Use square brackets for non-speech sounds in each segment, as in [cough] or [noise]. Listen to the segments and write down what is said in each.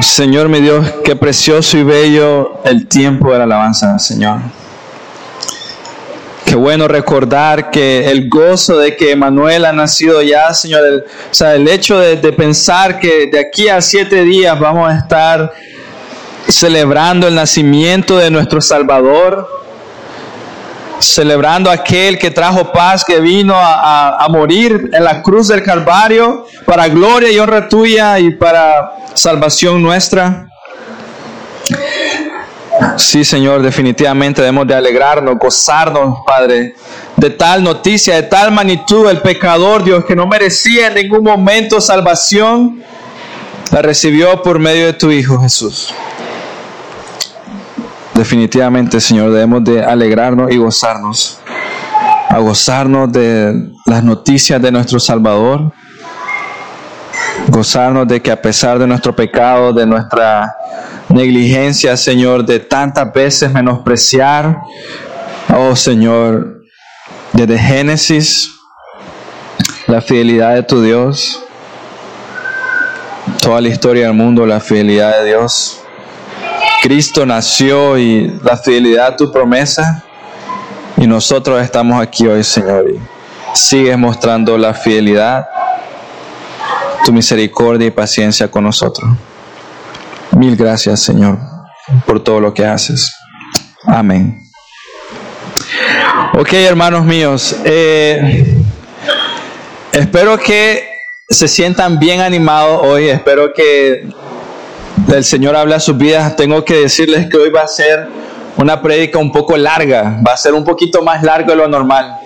Señor mi Dios, qué precioso y bello el tiempo de la alabanza, Señor. Qué bueno recordar que el gozo de que Manuel ha nacido ya, Señor, el, o sea, el hecho de pensar que de aquí a siete días vamos a estar celebrando el nacimiento de nuestro Salvador, celebrando aquel que trajo paz, que vino a, a, morir en la cruz del Calvario para gloria y honra tuya y para salvación nuestra. Sí, Señor, definitivamente debemos de alegrarnos, gozarnos, Padre, de tal noticia, de tal magnitud, el pecador, Dios, que no merecía en ningún momento salvación, la recibió por medio de tu Hijo Jesús. Definitivamente, Señor, debemos de alegrarnos y gozarnos, a gozarnos de las noticias de nuestro Salvador, gozarnos de que a pesar de nuestro pecado, de nuestra negligencia, Señor, de tantas veces menospreciar, oh Señor, desde Génesis, la fidelidad de tu Dios, toda la historia del mundo, la fidelidad de Dios. Cristo nació y la fidelidad a tu promesa, y nosotros estamos aquí hoy, Señor, y sigues mostrando la fidelidad, tu misericordia y paciencia con nosotros. Mil gracias, Señor, por todo lo que haces. Amén. Ok, hermanos míos, eh, espero que se sientan bien animados hoy. Espero que el Señor hable a sus vidas. Tengo que decirles que hoy va a ser una prédica un poco larga, va a ser un poquito más largo de lo normal.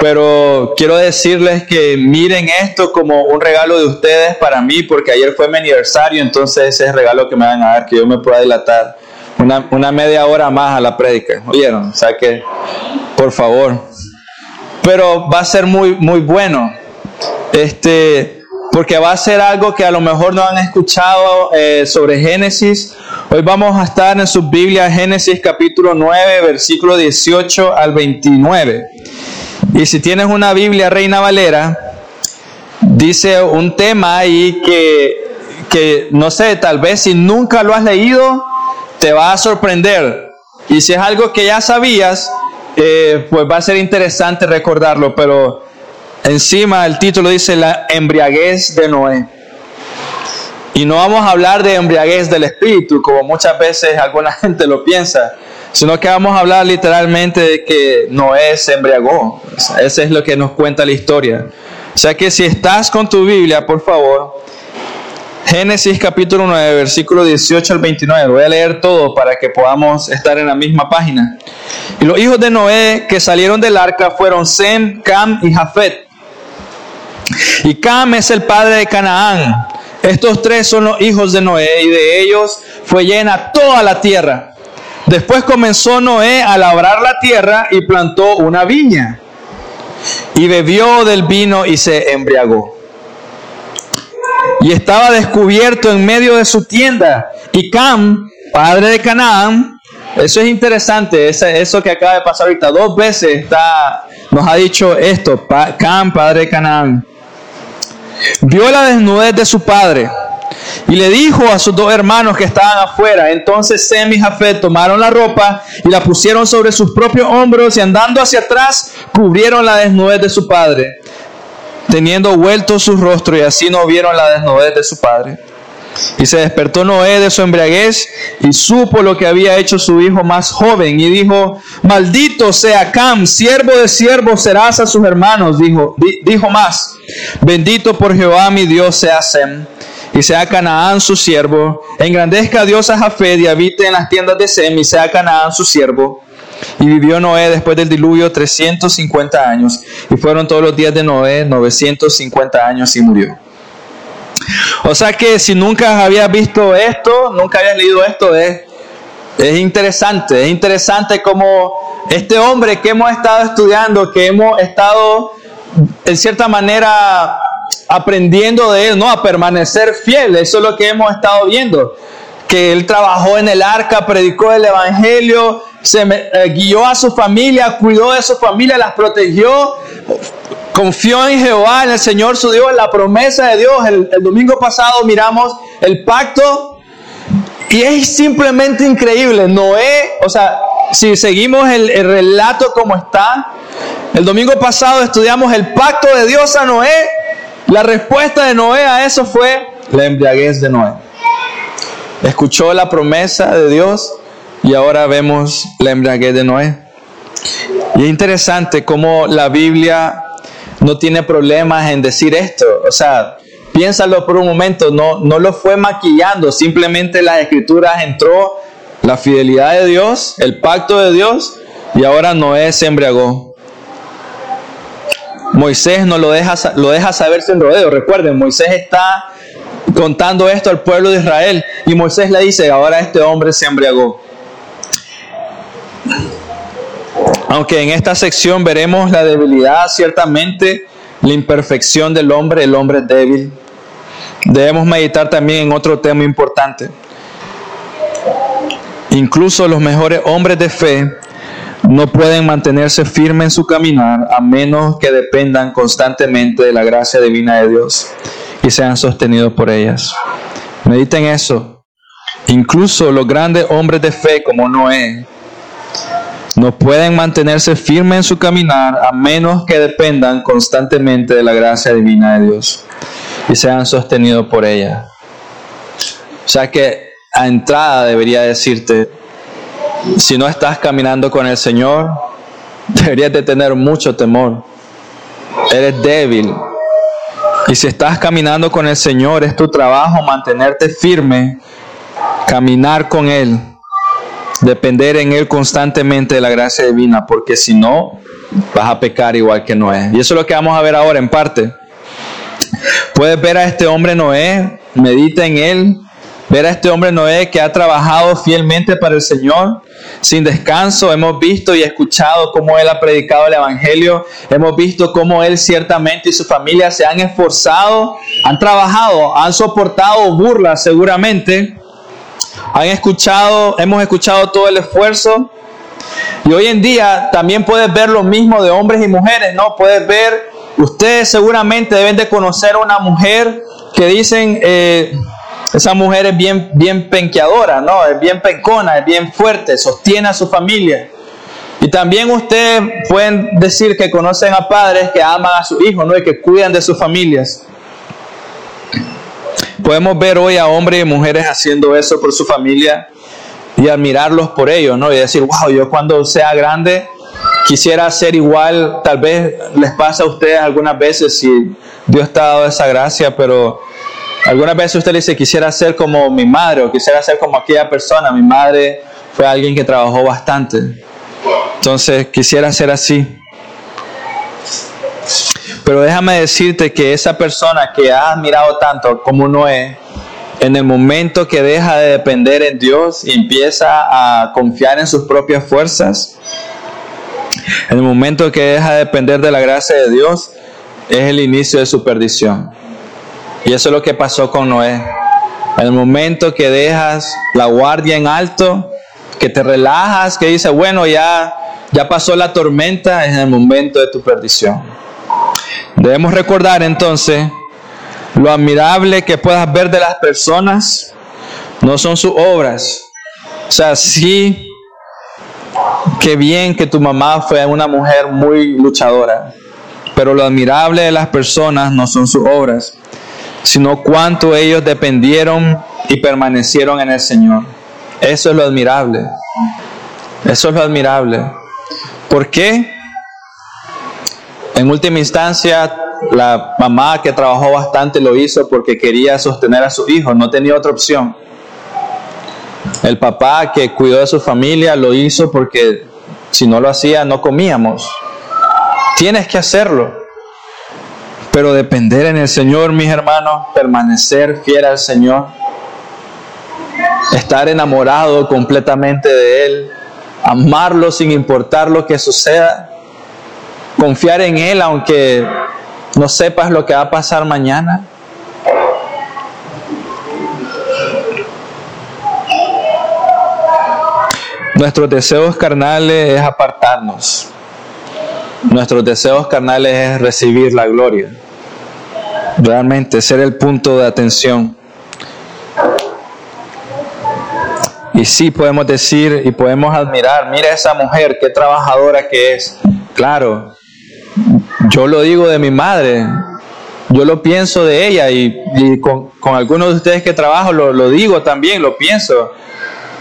Pero quiero decirles que miren esto como un regalo de ustedes para mí, porque ayer fue mi aniversario, entonces ese es el regalo que me van a dar, que yo me pueda dilatar una, una media hora más a la prédica. ¿Oyeron? O sea que, por favor. Pero va a ser muy, muy bueno. Este, porque va a ser algo que a lo mejor no han escuchado eh, sobre Génesis. Hoy vamos a estar en su Biblia, Génesis capítulo 9, versículo 18 al 29. Y si tienes una Biblia Reina Valera, dice un tema ahí que, que, no sé, tal vez si nunca lo has leído, te va a sorprender. Y si es algo que ya sabías, eh, pues va a ser interesante recordarlo. Pero encima el título dice la embriaguez de Noé. Y no vamos a hablar de embriaguez del espíritu, como muchas veces alguna [laughs] gente lo piensa sino que vamos a hablar literalmente de que Noé se embriagó. Eso es lo que nos cuenta la historia. O sea que si estás con tu Biblia, por favor, Génesis capítulo 9, versículo 18 al 29. Voy a leer todo para que podamos estar en la misma página. Y los hijos de Noé que salieron del arca fueron Sem, Cam y Jafet. Y Cam es el padre de Canaán. Estos tres son los hijos de Noé y de ellos fue llena toda la tierra. Después comenzó Noé a labrar la tierra y plantó una viña. Y bebió del vino y se embriagó. Y estaba descubierto en medio de su tienda. Y Cam, padre de Canaán, eso es interesante, eso que acaba de pasar ahorita, dos veces está, nos ha dicho esto, Cam, padre de Canaán. Vio la desnudez de su padre y le dijo a sus dos hermanos que estaban afuera. Entonces Sem y Jafet tomaron la ropa y la pusieron sobre sus propios hombros y andando hacia atrás cubrieron la desnudez de su padre, teniendo vuelto su rostro y así no vieron la desnudez de su padre. Y se despertó Noé de su embriaguez y supo lo que había hecho su hijo más joven y dijo, maldito sea Cam, siervo de siervos serás a sus hermanos. Dijo, dijo más, bendito por Jehová mi Dios sea Sem y sea Canaán su siervo. Engrandezca a Dios a Jafet y habite en las tiendas de Sem y sea Canaán su siervo. Y vivió Noé después del diluvio 350 años. Y fueron todos los días de Noé 950 años y murió. O sea que si nunca habías visto esto, nunca habías leído esto, es, es interesante. Es interesante como este hombre que hemos estado estudiando, que hemos estado en cierta manera aprendiendo de él, ¿no? A permanecer fiel. Eso es lo que hemos estado viendo. Que él trabajó en el arca, predicó el evangelio, se eh, guió a su familia, cuidó de su familia, las protegió, confió en Jehová, en el Señor su Dios, en la promesa de Dios. El, domingo pasado miramos el pacto y es simplemente increíble. Noé, o sea, si seguimos el, el, relato como está, el domingo pasado estudiamos el pacto de Dios a Noé. La respuesta de Noé a eso fue la embriaguez de Noé. Escuchó la promesa de Dios y ahora vemos la embriaguez de Noé. Y es interesante cómo la Biblia no tiene problemas en decir esto. O sea, piénsalo por un momento, no, no lo fue maquillando, simplemente las escrituras entró la fidelidad de Dios, el pacto de Dios, y ahora Noé se embriagó. Moisés no lo deja, lo deja saber sin rodeo. Recuerden, Moisés está contando esto al pueblo de Israel y Moisés le dice, ahora este hombre se embriagó. Aunque en esta sección veremos la debilidad, ciertamente, la imperfección del hombre, el hombre débil, debemos meditar también en otro tema importante. Incluso los mejores hombres de fe no pueden mantenerse firmes en su caminar a menos que dependan constantemente de la gracia divina de Dios y sean sostenidos por ellas. Mediten eso. Incluso los grandes hombres de fe como Noé no pueden mantenerse firmes en su caminar a menos que dependan constantemente de la gracia divina de Dios y sean sostenidos por ella. O sea que a entrada debería decirte, si no estás caminando con el Señor, [laughs] deberías de tener mucho temor. Eres débil. Y si estás caminando con el Señor, es tu trabajo mantenerte firme, caminar con Él depender en Él constantemente de la gracia divina, porque si no, vas a pecar igual que Noé. Y eso es lo que vamos a ver ahora en parte. Puedes ver a este hombre Noé, medita en él, ver a este hombre Noé que ha trabajado fielmente para el Señor sin descanso. Hemos visto y escuchado cómo él ha predicado el Evangelio. Hemos visto cómo él ciertamente y su familia se han esforzado, han trabajado, han soportado burlas seguramente han escuchado, hemos escuchado todo el esfuerzo. Y hoy en día también puedes ver lo mismo de hombres y mujeres, ¿no? Puedes ver, ustedes seguramente deben de conocer a una mujer que dicen, eh, esa mujer es bien, bien penqueadora, ¿no? Es bien pencona, es bien fuerte, sostiene a su familia. Y también ustedes pueden decir que conocen a padres que aman a sus hijos, ¿no? Y que cuidan de sus familias. Podemos ver hoy a hombres y mujeres haciendo eso por su familia y admirarlos por ello, ¿no? Y decir, wow, yo cuando sea grande quisiera ser igual, tal vez les pasa a ustedes algunas veces si Dios te ha dado esa gracia, pero algunas veces usted dice, quisiera ser como mi madre o quisiera ser como aquella persona. Mi madre fue alguien que trabajó bastante. Entonces quisiera ser así. Pero déjame decirte que esa persona que ha admirado tanto como Noé, en el momento que deja de depender en Dios y empieza a confiar en sus propias fuerzas, en el momento que deja de depender de la gracia de Dios, es el inicio de su perdición. Y eso es lo que pasó con Noé. En el momento que dejas la guardia en alto, que te relajas, que dices, bueno, ya, ya pasó la tormenta, es el momento de tu perdición. Debemos recordar entonces lo admirable que puedas ver de las personas no son sus obras. O sea, sí, qué bien que tu mamá fue una mujer muy luchadora, pero lo admirable de las personas no son sus obras, sino cuánto ellos dependieron y permanecieron en el Señor. Eso es lo admirable. Eso es lo admirable. ¿Por qué? En última instancia, la mamá que trabajó bastante lo hizo porque quería sostener a su hijo, no tenía otra opción. El papá que cuidó de su familia lo hizo porque si no lo hacía no comíamos. Tienes que hacerlo. Pero depender en el Señor, mis hermanos, permanecer fiel al Señor, estar enamorado completamente de Él, amarlo sin importar lo que suceda, confiar en Él aunque no sepas lo que va a pasar mañana. Nuestros deseos carnales es apartarnos. nuestros deseos carnales es recibir la gloria. Realmente ser el punto de atención. Y sí podemos decir y podemos admirar, mira esa mujer, qué trabajadora que es. Claro, yo lo digo de mi madre, yo lo pienso de ella y, con, algunos de ustedes que trabajo lo, lo digo también, lo pienso.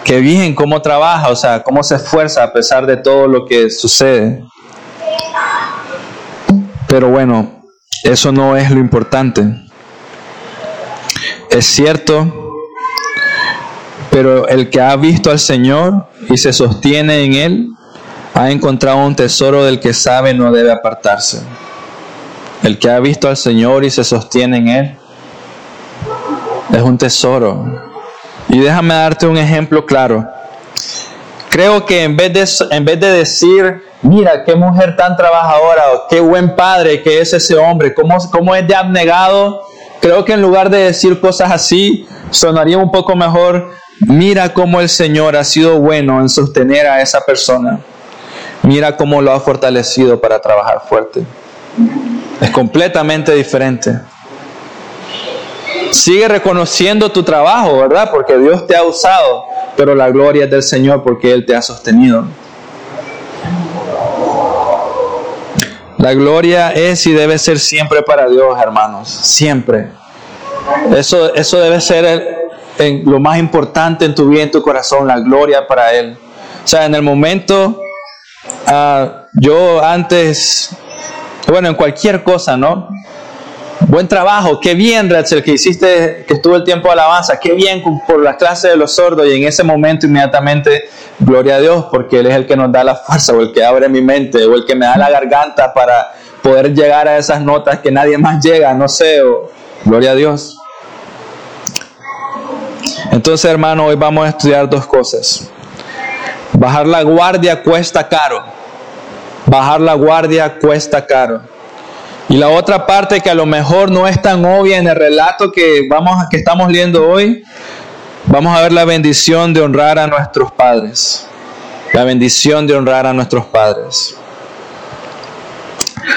Qué bien cómo trabaja, o sea, cómo se esfuerza a pesar de todo lo que sucede. Pero bueno, eso no es lo importante. Es cierto, pero el que ha visto al Señor y se sostiene en Él, ha encontrado un tesoro del que sabe no debe apartarse. El que ha visto al Señor y se sostiene en Él, es un tesoro. Y déjame darte un ejemplo claro. Creo que en vez de, en vez de decir, mira qué mujer tan trabajadora, o qué buen padre que es ese hombre, cómo, cómo es de abnegado, creo que en lugar de decir cosas así, sonaría un poco mejor, mira cómo el Señor ha sido bueno en sostener a esa persona. Mira cómo lo ha fortalecido para trabajar fuerte. Es completamente diferente. Sigue reconociendo tu trabajo, ¿verdad? Porque Dios te ha usado, pero la gloria es del Señor porque Él te ha sostenido. La gloria es y debe ser siempre para Dios, hermanos, siempre. Eso, eso debe ser lo más importante en tu vida, en tu corazón, la gloria para Él. O sea, en el momento, ah, yo antes, bueno, en cualquier cosa, ¿no? Buen trabajo, qué bien, Rachel, que hiciste, que estuvo el tiempo de alabanza, qué bien por las clases de los sordos y en ese momento inmediatamente, gloria a Dios, porque Él es el que nos da la fuerza o el que abre mi mente o el que me da la garganta para poder llegar a esas notas que nadie más llega, no sé, gloria a Dios. Entonces, hermano, hoy vamos a estudiar dos cosas. Bajar la guardia cuesta caro. Bajar la guardia cuesta caro. Y la otra parte que a lo mejor no es tan obvia en el relato que, vamos, que estamos leyendo hoy, vamos a ver la bendición de honrar a nuestros padres. La bendición de honrar a nuestros padres.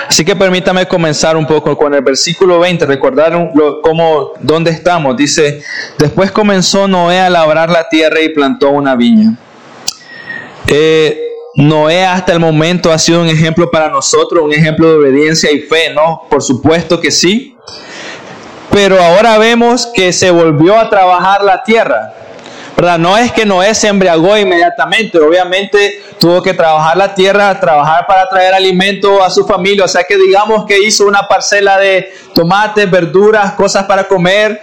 Así que permítame comenzar un poco con el versículo 20, recordar cómo, dónde estamos. Dice, después comenzó Noé a labrar la tierra y plantó una viña. Eh, Noé hasta el momento ha sido un ejemplo para nosotros, un ejemplo de obediencia y fe, ¿no? Por supuesto que sí. Pero ahora vemos que se volvió a trabajar la tierra. ¿Verdad? No es que Noé se embriagó inmediatamente, obviamente tuvo que trabajar la tierra, trabajar para traer alimento a su familia, o sea que digamos que hizo una parcela de tomates, verduras, cosas para comer,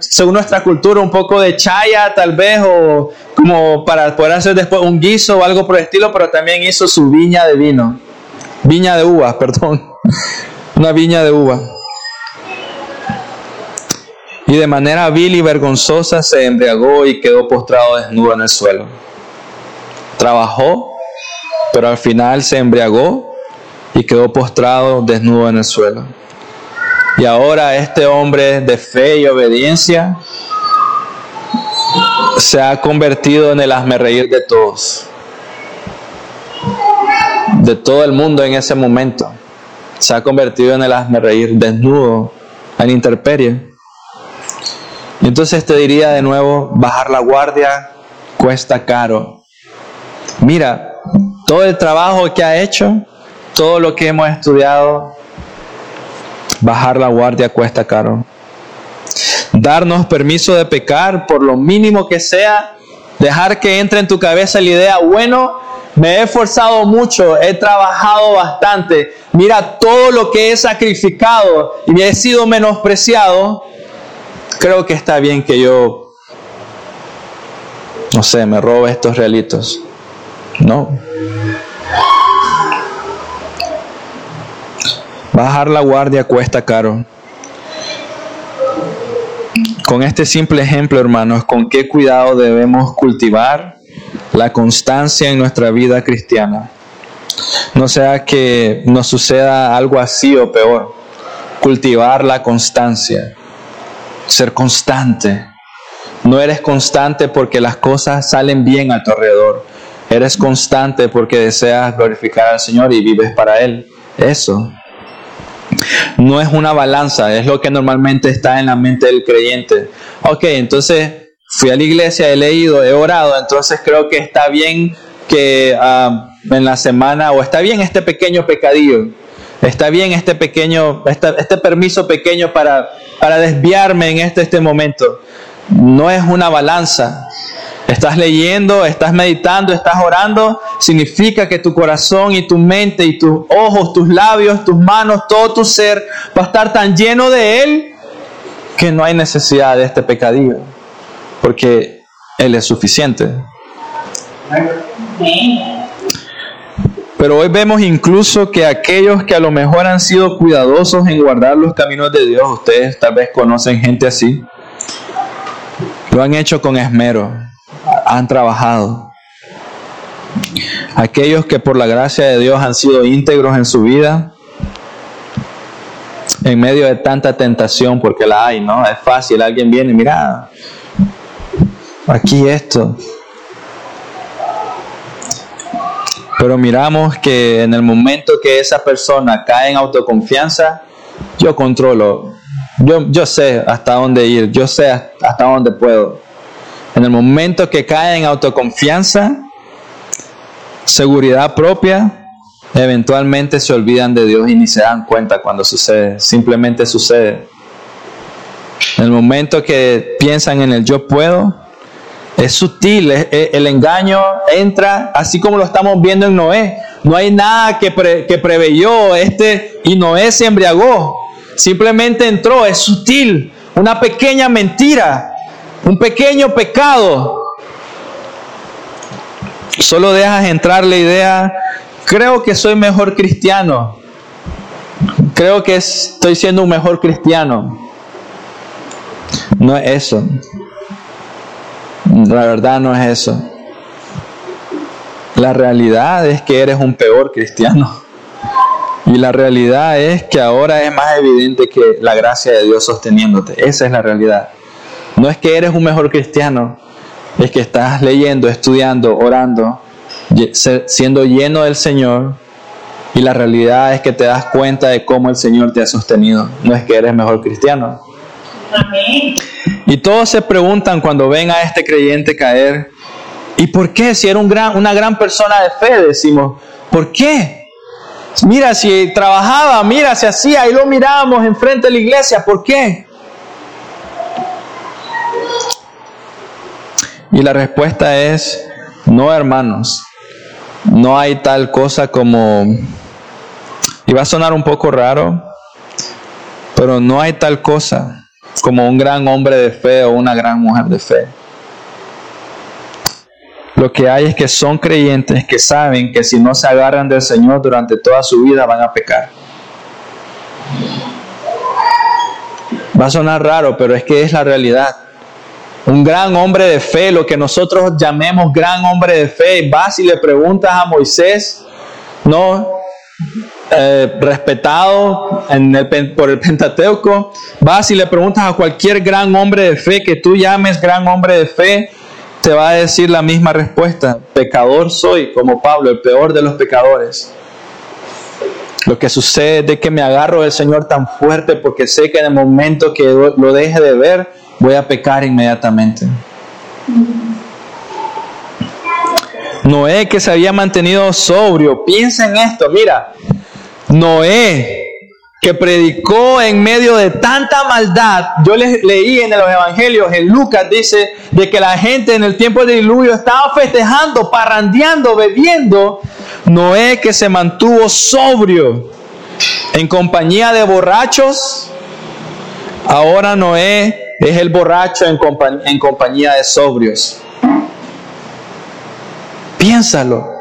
según nuestra cultura, un poco de chaya tal vez, o como para poder hacer después un guiso o algo por el estilo, pero también hizo su viña de vino, viña de uva, [laughs] perdón, una viña de uva. Y de manera vil y vergonzosa se embriagó y quedó postrado desnudo en el suelo. Trabajó, pero al final se embriagó y quedó postrado desnudo en el suelo. Y ahora este hombre de fe y obediencia se ha convertido en el reír de todos, de todo el mundo en ese momento. Se ha convertido en el reír desnudo, en interperie. Y entonces te diría de nuevo, bajar la guardia cuesta caro. Mira, todo el trabajo que ha hecho, todo lo que hemos estudiado, Bajar la guardia cuesta caro. Darnos permiso de pecar por lo mínimo que sea. Dejar que entre en tu cabeza la idea, bueno, me he esforzado mucho, he trabajado bastante. Mira todo lo que he sacrificado y me he sido menospreciado. Creo que está bien que yo, no sé, me robe estos realitos. No. Bajar la guardia cuesta caro. Con este simple ejemplo, hermanos, con qué cuidado debemos cultivar la constancia en nuestra vida cristiana. No sea que nos suceda algo así o peor. Cultivar la constancia. Ser constante. No eres constante porque las cosas salen bien a tu alrededor. Eres constante porque deseas glorificar al Señor y vives para Él. Eso. No es una balanza, es lo que normalmente está en la mente del creyente. Ok, entonces fui a la iglesia, he leído, he orado, entonces creo que está bien que ah, en la semana, o está bien este pequeño pecadillo, está bien este pequeño, este, este permiso pequeño para, para desviarme en este, este momento. No es una balanza, Estás leyendo, estás meditando, estás orando, significa que tu corazón y tu mente y tus ojos, tus labios, tus manos, todo tu ser va a estar tan lleno de Él que no hay necesidad de este pecadillo, porque Él es suficiente. Pero hoy vemos incluso que aquellos que a lo mejor han sido cuidadosos en guardar los caminos de Dios, ustedes tal vez conocen gente así, lo han hecho con esmero han trabajado. Aquellos que por la gracia de Dios han sido íntegros en su vida, en medio de tanta tentación, porque la hay, ¿no? Es fácil, alguien viene, mira, aquí esto. Pero miramos que en el momento que esa persona cae en autoconfianza, yo controlo, yo, yo sé hasta dónde ir, yo sé hasta dónde puedo. En el momento que cae en autoconfianza, seguridad propia, eventualmente se olvidan de Dios y ni se dan cuenta cuando sucede. Simplemente sucede. En el momento que piensan en el yo puedo, es sutil, el engaño entra así como lo estamos viendo en Noé. No hay nada que, que preveyó este y Noé se embriagó. Simplemente entró, es sutil, una pequeña mentira un pequeño pecado, solo dejas entrar la idea, creo que soy mejor cristiano, creo que estoy siendo un mejor cristiano. No es eso. La verdad no es eso. La realidad es que eres un peor cristiano. Y la realidad es que ahora es más evidente que la gracia de Dios sosteniéndote. Esa es la realidad. No es que eres un mejor cristiano, es que estás leyendo, estudiando, orando, siendo lleno del Señor y la realidad es que te das cuenta de cómo el Señor te ha sostenido. No es que eres mejor cristiano. Y todos se preguntan cuando ven a este creyente caer, ¿y por qué? Si era una gran persona de fe, decimos, ¿por qué? Mira, si trabajaba, mira, si hacía, y lo mirábamos enfrente de la iglesia, ¿por qué? Y la respuesta es, no hermanos, no hay tal cosa como, y va a sonar un poco raro, pero no hay tal cosa como un gran hombre de fe o una gran mujer de fe. Lo que hay es que son creyentes que saben que si no se agarran del Señor durante toda su vida van a pecar. Va a sonar raro, pero es que es la realidad un gran hombre de fe, lo que nosotros llamemos gran hombre de fe. Vas y le preguntas a Moisés, ¿no? Eh, respetado en el, por el Pentateuco, vas y le preguntas a cualquier gran hombre de fe que tú llames gran hombre de fe, te va a decir la misma respuesta. Pecador soy, como Pablo, el peor de los pecadores. Lo que sucede es que me agarro del Señor tan fuerte porque sé que en el momento que lo deje de ver, voy a pecar inmediatamente. Noé que se había mantenido sobrio, piensa en esto, mira, Noé que predicó en medio de tanta maldad, yo les leí en los evangelios, en Lucas dice de que la gente en el tiempo de diluvio estaba festejando, parrandeando, bebiendo, Noé que se mantuvo sobrio en compañía de borrachos, ahora Noé es el borracho en, compañía de sobrios. Piénsalo.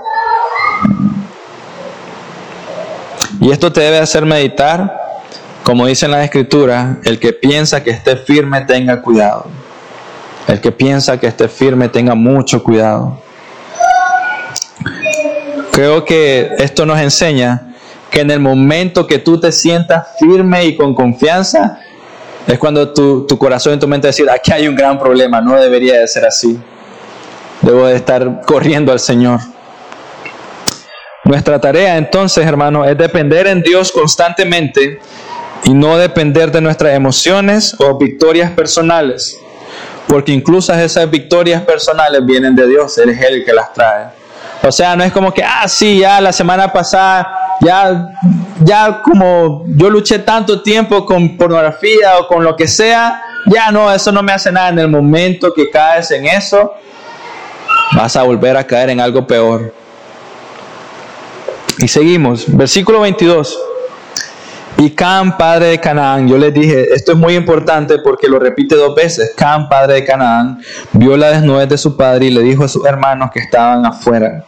Y esto te debe hacer meditar, como dice en la escritura, el que piensa que esté firme tenga cuidado. El que piensa que esté firme tenga mucho cuidado. Creo que esto nos enseña que en el momento que tú te sientas firme y con confianza, es cuando tu, tu corazón y tu mente decir, aquí hay un gran problema, no debería de ser así. debo de estar corriendo al Señor. Nuestra tarea entonces, hermano, es depender en Dios constantemente y no depender de nuestras emociones o victorias personales, porque incluso esas victorias personales vienen de Dios, Él es el que las trae. O sea, no es como que, ah, sí, ya la semana pasada, ya, ya como yo luché tanto tiempo con pornografía o con lo que sea, ya no, eso no me hace nada. En el momento que caes en eso, vas a volver a caer en algo peor. Y seguimos, versículo 22. Y Cam, padre de Canaán, yo les dije, esto es muy importante porque lo repite dos veces. Cam, padre de Canaán, vio la desnudez de su padre y le dijo a sus hermanos que estaban afuera.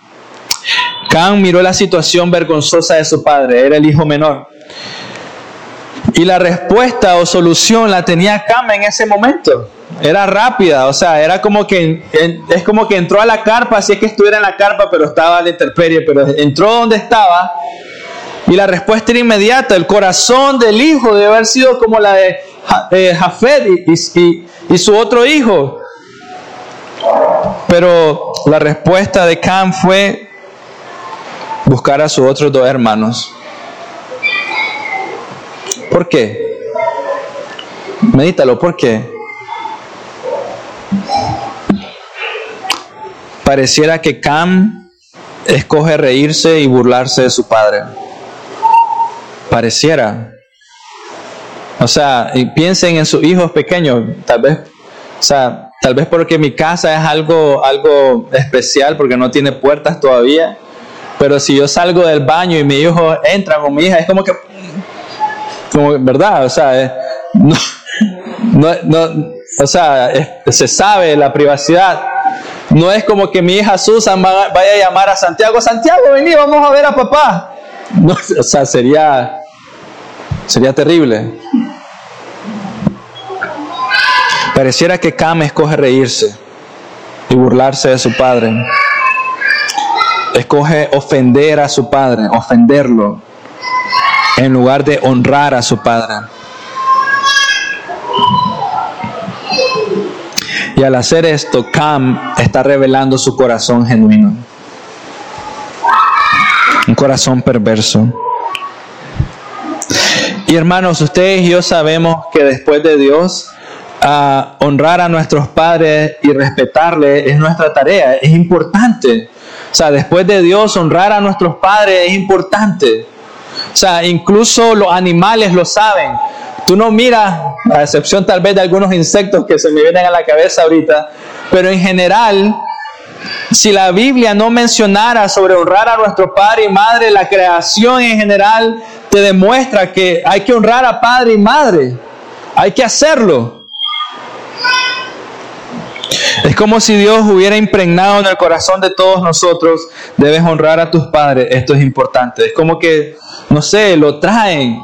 Cam miró la situación vergonzosa de su padre, era el hijo menor. Y la respuesta o solución la tenía Cam en ese momento. Era rápida, o sea, era como que es como que entró a la carpa, así es que estuviera en la carpa, pero estaba a la intemperie, pero entró donde estaba y la respuesta era inmediata. El corazón del hijo debe haber sido como la de eh, Jafet y, su otro hijo. Pero la respuesta de Cam fue buscar a sus otros dos hermanos. ¿Por qué? Medítalo, ¿por qué? Pareciera que Cam escoge reírse y burlarse de su padre pareciera. O sea, y piensen en sus hijos pequeños, tal vez, o sea, tal vez porque mi casa es algo, algo especial, porque no tiene puertas todavía, pero si yo salgo del baño y mi hijo entra con mi hija, es como que, como, ¿verdad? O sea, no, no, o sea, se sabe la privacidad. No es como que mi hija Susan vaya a llamar a Santiago, Santiago, vení, vamos a ver a papá. No, o sea, sería, Sería terrible. Pareciera que Cam escoge reírse y burlarse de su padre. Escoge ofender a su padre, ofenderlo, en lugar de honrar a su padre. Y al hacer esto, Cam está revelando su corazón genuino. Un corazón perverso. Y hermanos, ustedes y yo sabemos que después de Dios, honrar a nuestros padres y respetarles es nuestra tarea, es importante. O sea, después de Dios, honrar a nuestros padres es importante. O sea, incluso los animales lo saben. Tú no miras, a excepción tal vez de algunos insectos que se me vienen a la cabeza ahorita, pero en general, si la Biblia no mencionara sobre honrar a nuestro padre y madre, la creación en general te demuestra que hay que honrar a padre y madre. Hay que hacerlo. Es como si Dios hubiera impregnado en el corazón de todos nosotros, debes honrar a tus padres, esto es importante. Es como que, no sé, lo traen,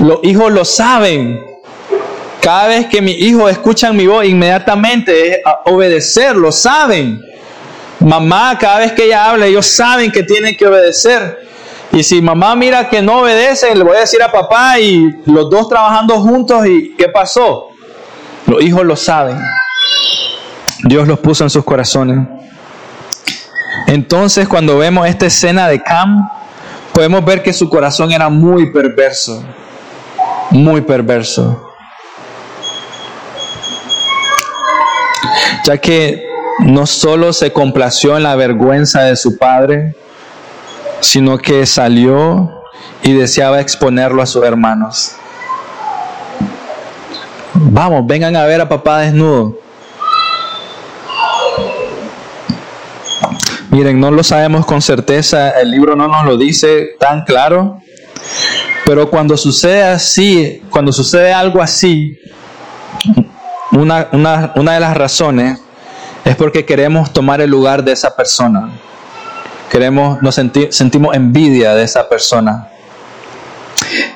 los hijos lo saben. Cada vez que mis hijos escuchan mi voz, inmediatamente es obedecer, lo saben. Mamá, cada vez que ella habla, ellos saben que tienen que obedecer. Y si mamá mira que no obedece, le voy a decir a papá y los dos trabajando juntos y ¿qué pasó? Los hijos lo saben. Dios los puso en sus corazones. Entonces cuando vemos esta escena de Cam, podemos ver que su corazón era muy perverso. Muy perverso. Ya que no solo se complació en la vergüenza de su padre, sino que salió y deseaba exponerlo a sus hermanos. Vamos, vengan a ver a papá desnudo. Miren, no lo sabemos con certeza, el libro no nos lo dice tan claro, pero cuando sucede así, cuando sucede algo así, una, una de las razones es porque queremos tomar el lugar de esa persona. Queremos, nos sentimos envidia de esa persona.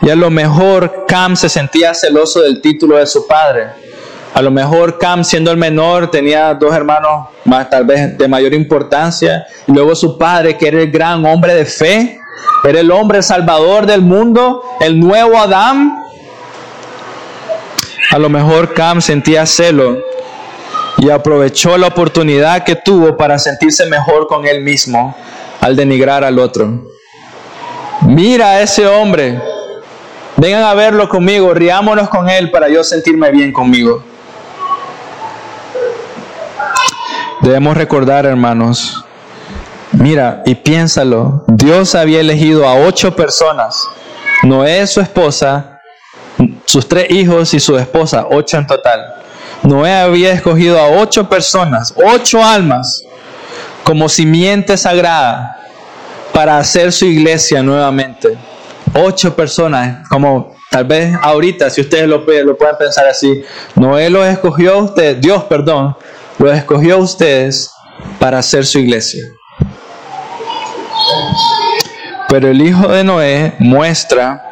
Y a lo mejor Cam se sentía celoso del título de su padre. A lo mejor Cam, siendo el menor, tenía dos hermanos más tal vez de mayor importancia. Y luego su padre, que era el gran hombre de fe, era el hombre salvador del mundo, el nuevo Adán. A lo mejor Cam sentía celo y aprovechó la oportunidad que tuvo para sentirse mejor con él mismo al denigrar al otro. Mira a ese hombre, vengan a verlo conmigo, riámonos con él para yo sentirme bien conmigo. Debemos recordar, hermanos, mira y piénsalo, Dios había elegido a ocho personas, Noé, su esposa, sus tres hijos y su esposa, ocho en total. Noé había escogido a ocho personas, ocho almas, como simiente sagrada para hacer su iglesia nuevamente. Ocho personas, como tal vez ahorita, si ustedes lo, lo pueden pensar así, Noé los escogió a ustedes, Dios, perdón, los escogió a ustedes para hacer su iglesia. Pero el hijo de Noé muestra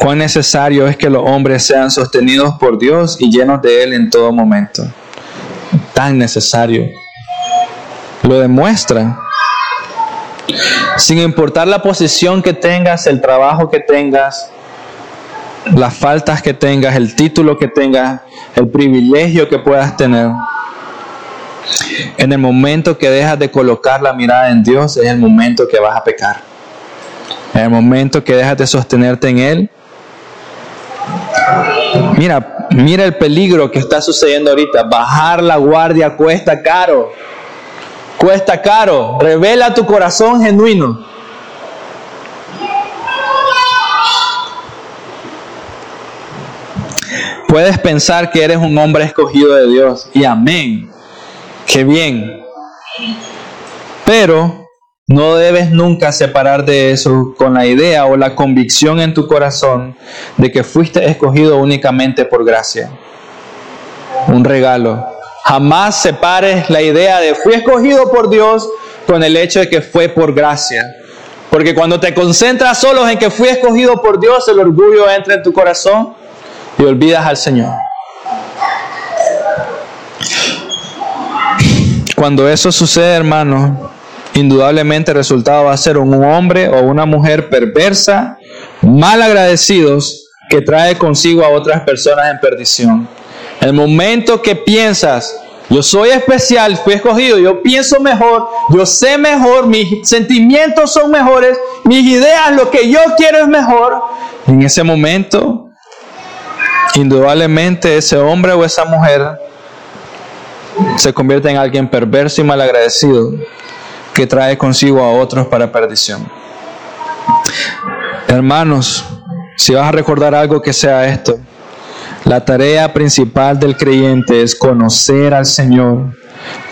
cuán necesario es que los hombres sean sostenidos por Dios y llenos de Él en todo momento. Tan necesario. Lo demuestra. Sin importar la posición que tengas, el trabajo que tengas, las faltas que tengas, el título que tengas, el privilegio que puedas tener. En el momento que dejas de colocar la mirada en Dios, es el momento que vas a pecar. En el momento que dejas de sostenerte en Él, Mira, mira el peligro que está sucediendo ahorita. Bajar la guardia cuesta caro. Cuesta caro. Revela tu corazón genuino. Puedes pensar que eres un hombre escogido de Dios. Y amén. Qué bien. Pero no debes nunca separar de eso con la idea o la convicción en tu corazón de que fuiste escogido únicamente por gracia. Un regalo. Jamás separes la idea de fui escogido por Dios con el hecho de que fue por gracia. Porque cuando te concentras solo en que fui escogido por Dios, el orgullo entra en tu corazón y olvidas al Señor. Cuando eso sucede, hermano, indudablemente el resultado va a ser un hombre o una mujer perversa, mal agradecidos, que trae consigo a otras personas en perdición. El momento que piensas, yo soy especial, fui escogido, yo pienso mejor, yo sé mejor, mis sentimientos son mejores, mis ideas, lo que yo quiero es mejor, en ese momento, indudablemente ese hombre o esa mujer se convierte en alguien perverso y malagradecido que trae consigo a otros para perdición. Hermanos, si vas a recordar algo que sea esto, la tarea principal del creyente es conocer al Señor,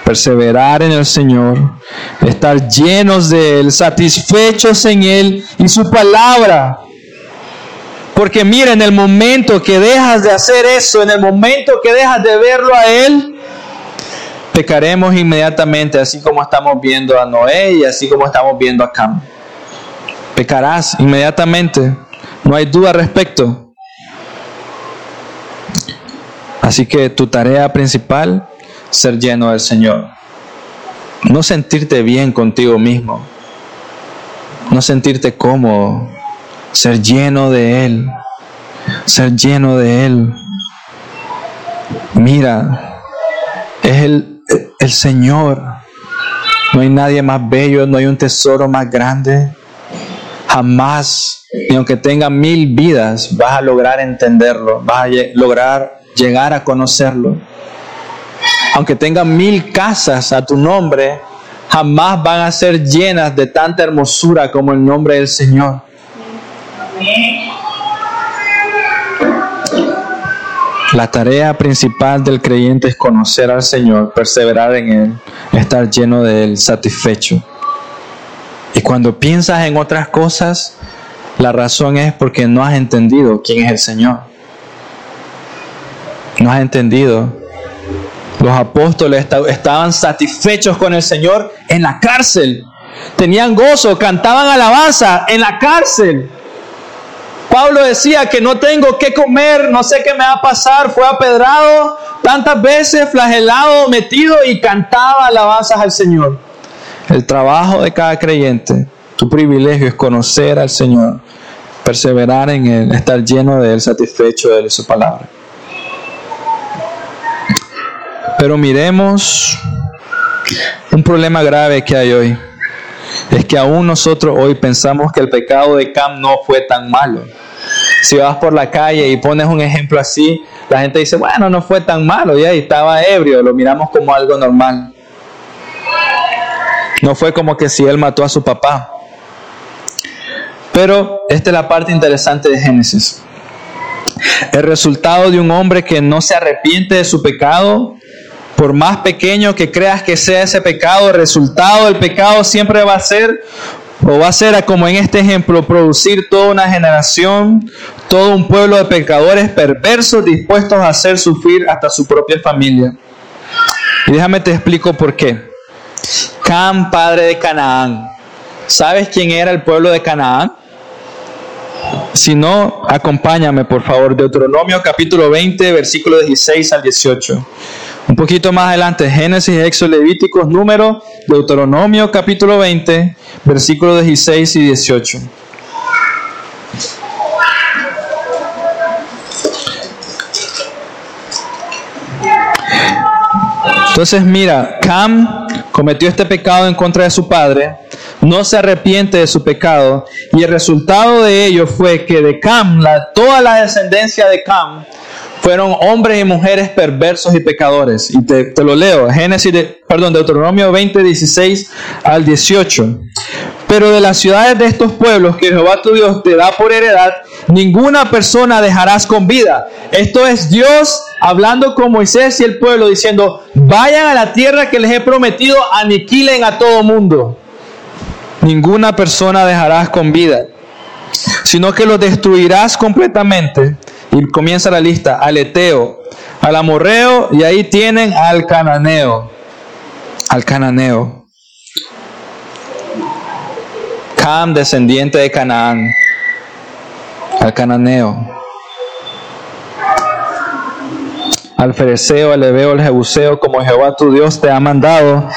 perseverar en el Señor, estar llenos de Él, satisfechos en Él y su palabra. Porque mira, en el momento que dejas de hacer eso, en el momento que dejas de verlo a Él, pecaremos inmediatamente, así como estamos viendo a Noé y así como estamos viendo a Cam. Pecarás inmediatamente, no hay duda al respecto. Así que tu tarea principal, ser lleno del Señor. No sentirte bien contigo mismo, no sentirte cómodo, ser lleno de Él, ser lleno de Él. Mira, es el el Señor. No hay nadie más bello, no hay un tesoro más grande. Jamás, ni aunque tenga mil vidas, vas a lograr entenderlo, vas a lograr llegar a conocerlo. Aunque tenga mil casas a tu nombre, jamás van a ser llenas de tanta hermosura como el nombre del Señor. La tarea principal del creyente es conocer al Señor, perseverar en Él, estar lleno de Él, satisfecho. Y cuando piensas en otras cosas, la razón es porque no has entendido quién es el Señor. No has entendido. Los apóstoles estaban satisfechos con el Señor en la cárcel. Tenían gozo, cantaban alabanza en la cárcel. Pablo decía que no tengo que comer, no sé qué me va a pasar, fue apedrado tantas veces, flagelado, metido y cantaba alabanzas al Señor. El trabajo de cada creyente, tu privilegio es conocer al Señor, perseverar en Él, estar lleno de Él, satisfecho de Él y su palabra. Pero miremos un problema grave que hay hoy. Es que aún nosotros hoy pensamos que el pecado de Cam no fue tan malo. Si vas por la calle y pones un ejemplo así, la gente dice, bueno, no fue tan malo, ya estaba ebrio, lo miramos como algo normal. No fue como que si él mató a su papá. Pero esta es la parte interesante de Génesis. El resultado de un hombre que no se arrepiente de su pecado, por más pequeño que creas que sea ese pecado, el resultado del pecado siempre va a ser, o va a ser como en este ejemplo, producir toda una generación, todo un pueblo de pecadores perversos dispuestos a hacer sufrir hasta su propia familia. Y déjame te explico por qué. Cam, padre de Canaán. ¿Sabes quién era el pueblo de Canaán? Si no, acompáñame por favor. Deuteronomio capítulo 20, versículo 16 al 18. Un poquito más adelante, Génesis, Éxodo, Levíticos, número, Deuteronomio capítulo 20, versículos 16 y 18. Entonces mira, Cam cometió este pecado en contra de su padre, no se arrepiente de su pecado y el resultado de ello fue que de Cam, la, toda la descendencia de Cam, fueron hombres y mujeres perversos y pecadores. Y te, lo leo, Génesis, de, perdón, Deuteronomio 20, 16 al 18. Pero de las ciudades de estos pueblos que Jehová tu Dios te da por heredad, ninguna persona dejarás con vida. Esto es Dios hablando con Moisés y el pueblo diciendo, vayan a la tierra que les he prometido, aniquilen a todo mundo. Ninguna persona dejarás con vida, sino que los destruirás completamente. Y comienza la lista, al Eteo, al Amorreo, y ahí tienen al Cananeo. Al Cananeo. Cam, descendiente de Canaán, al cananeo, al fereceo, al ebeo, al jebuseo, como Jehová tu Dios te ha mandado,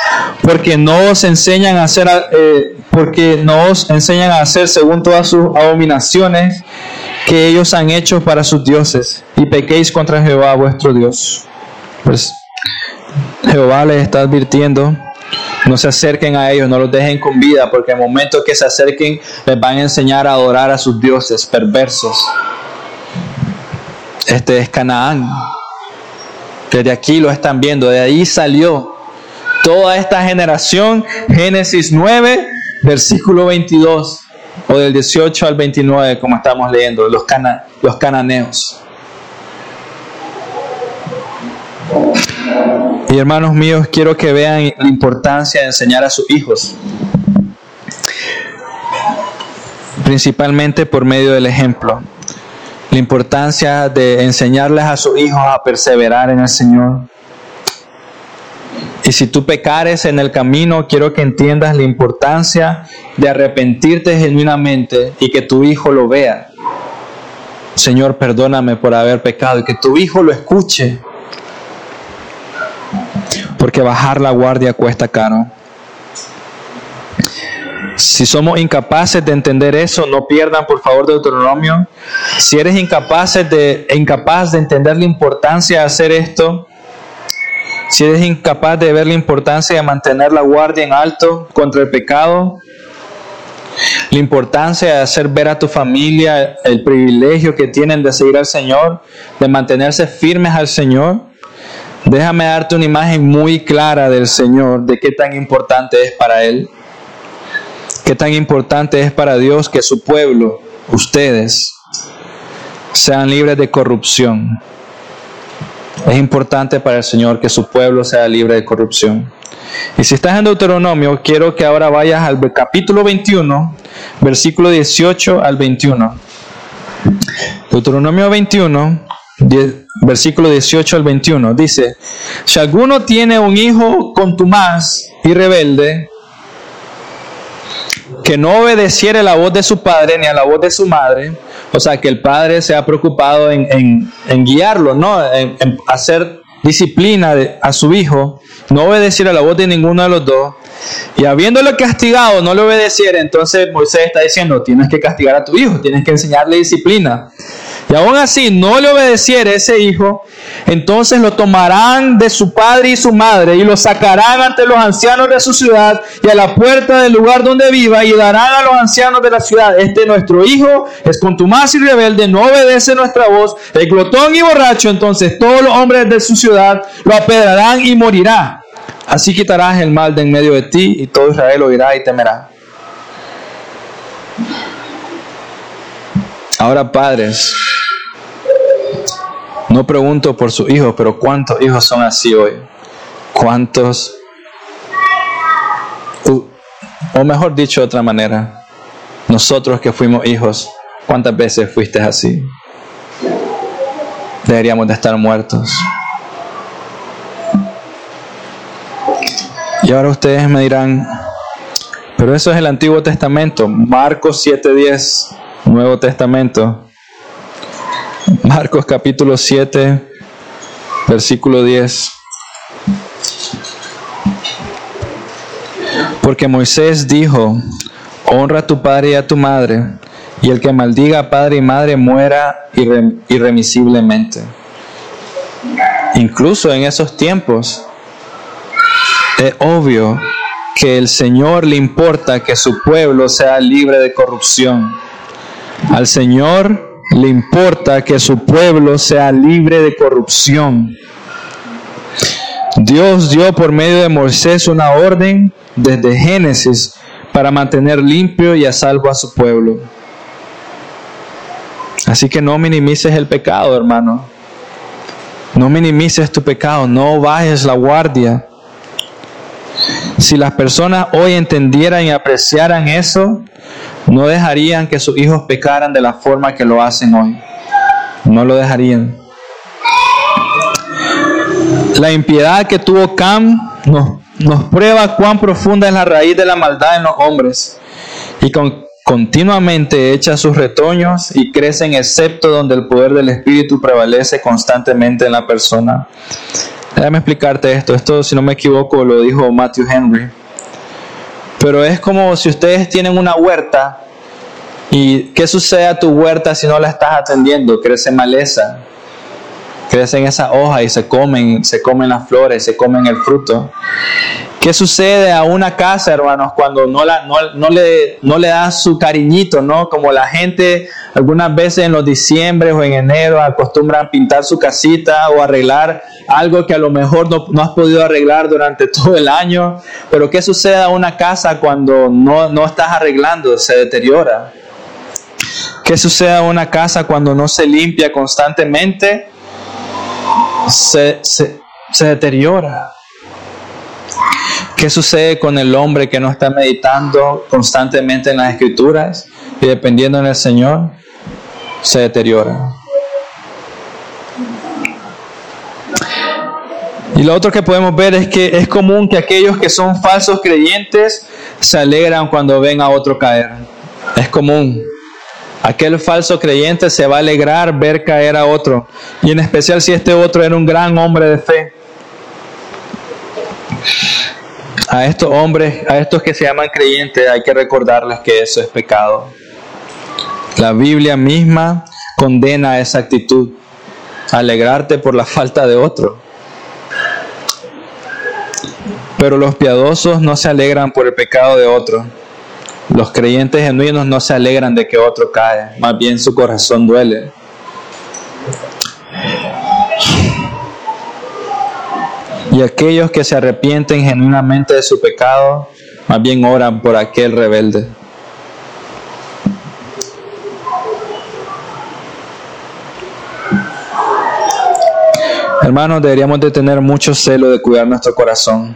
porque no os enseñan a hacer, eh, porque no os enseñan a hacer según todas sus abominaciones que ellos han hecho para sus dioses, y pequéis contra Jehová vuestro Dios. Pues Jehová les está advirtiendo no se acerquen a ellos, no los dejen con vida, porque el momento que se acerquen les van a enseñar a adorar a sus dioses perversos. Este es Canaán. Desde aquí lo están viendo, de ahí salió toda esta generación. Génesis 9, versículo 22, o del 18 al 29, como estamos leyendo, los, los cananeos. Y hermanos míos, quiero que vean la importancia de enseñar a sus hijos, principalmente por medio del ejemplo. La importancia de enseñarles a sus hijos a perseverar en el Señor. Y si tú pecares en el camino, quiero que entiendas la importancia de arrepentirte genuinamente y que tu hijo lo vea. Señor, perdóname por haber pecado y que tu hijo lo escuche porque bajar la guardia cuesta caro. Si somos incapaces de entender eso, no pierdan por favor Deuteronomio. Si eres incapaz de, incapaz de entender la importancia de hacer esto, si eres incapaz de ver la importancia de mantener la guardia en alto contra el pecado, la importancia de hacer ver a tu familia el privilegio que tienen de seguir al Señor, de mantenerse firmes al Señor, Déjame darte una imagen muy clara del Señor, de qué tan importante es para Él, qué tan importante es para Dios que su pueblo, ustedes, sean libres de corrupción. Es importante para el Señor que su pueblo sea libre de corrupción. Y si estás en Deuteronomio, quiero que ahora vayas al capítulo 21, versículo 18 al 21. Deuteronomio 21, versículo 18 al 21, dice, si alguno tiene un hijo contumaz y rebelde, que no obedeciere la voz de su padre ni a la voz de su madre, o sea, que el padre se ha preocupado en, guiarlo, ¿no? En, hacer disciplina a su hijo, no obedeciera la voz de ninguno de los dos, y habiéndolo castigado, no le obedeciera, entonces Moisés está diciendo, tienes que castigar a tu hijo, tienes que enseñarle disciplina. Y aún así no le obedeciere ese hijo, entonces lo tomarán de su padre y su madre y lo sacarán ante los ancianos de su ciudad y a la puerta del lugar donde viva y darán a los ancianos de la ciudad, este nuestro hijo es contumaz y rebelde, no obedece nuestra voz, es glotón y borracho, entonces todos los hombres de su ciudad lo apedrarán y morirá. Así quitarás el mal de en medio de ti y todo Israel oirá y temerá. Ahora padres, no pregunto por sus hijos, pero ¿cuántos hijos son así hoy? ¿Cuántos? o mejor dicho de otra manera, nosotros que fuimos hijos, ¿cuántas veces fuiste así? Deberíamos de estar muertos. Y ahora ustedes me dirán, pero eso es el Antiguo Testamento, Marcos 7:10, Nuevo Testamento. Marcos capítulo 7, versículo 10. Porque Moisés dijo, honra a tu padre y a tu madre, y el que maldiga a padre y madre muera irremisiblemente. Incluso en esos tiempos, es obvio que el Señor le importa que su pueblo sea libre de corrupción. Al Señor le importa que su pueblo sea libre de corrupción. Dios dio por medio de Moisés una orden desde Génesis para mantener limpio y a salvo a su pueblo. Así que no minimices el pecado, hermano. No minimices tu pecado, no bajes la guardia. Si las personas hoy entendieran y apreciaran eso, no dejarían que sus hijos pecaran de la forma que lo hacen hoy. No lo dejarían. La impiedad que tuvo Cam nos, prueba cuán profunda es la raíz de la maldad en los hombres y con, continuamente echa sus retoños y crecen excepto donde el poder del Espíritu prevalece constantemente en la persona. Déjame explicarte esto. Esto, si no me equivoco, lo dijo Matthew Henry. Pero es como si ustedes tienen una huerta y ¿qué sucede a tu huerta si no la estás atendiendo? Crece maleza, crecen esas hojas y se comen, se comen las flores, se comen el fruto. ¿Qué sucede a una casa, hermanos, cuando no, la, no, le, no le das su cariñito, ¿no? Como la gente algunas veces en los diciembre o en enero acostumbran pintar su casita o arreglar algo que a lo mejor no, no has podido arreglar durante [laughs] todo el año. Pero ¿qué sucede a una casa cuando no, no estás arreglando? Se deteriora. ¿Qué sucede a una casa cuando no se limpia constantemente? Se, se, se deteriora. ¿Qué sucede con el hombre que no está meditando constantemente en las escrituras y dependiendo en el Señor? Se deteriora. Y lo otro que podemos ver es que es común que aquellos que son falsos creyentes se alegran cuando ven a otro caer. Es común. Aquel falso creyente se va a alegrar ver caer a otro, y en especial si este otro era un gran hombre de fe. A estos hombres, a estos que se llaman creyentes, hay que recordarles que eso es pecado. La Biblia misma condena esa actitud, alegrarte por la falta de otro. Pero los piadosos no se alegran por el pecado de otro los creyentes genuinos no se alegran de que otro cae, más bien su corazón duele. Y aquellos que se arrepienten genuinamente de su pecado, más bien oran por aquel rebelde. Hermanos, deberíamos de tener mucho celo de cuidar nuestro corazón.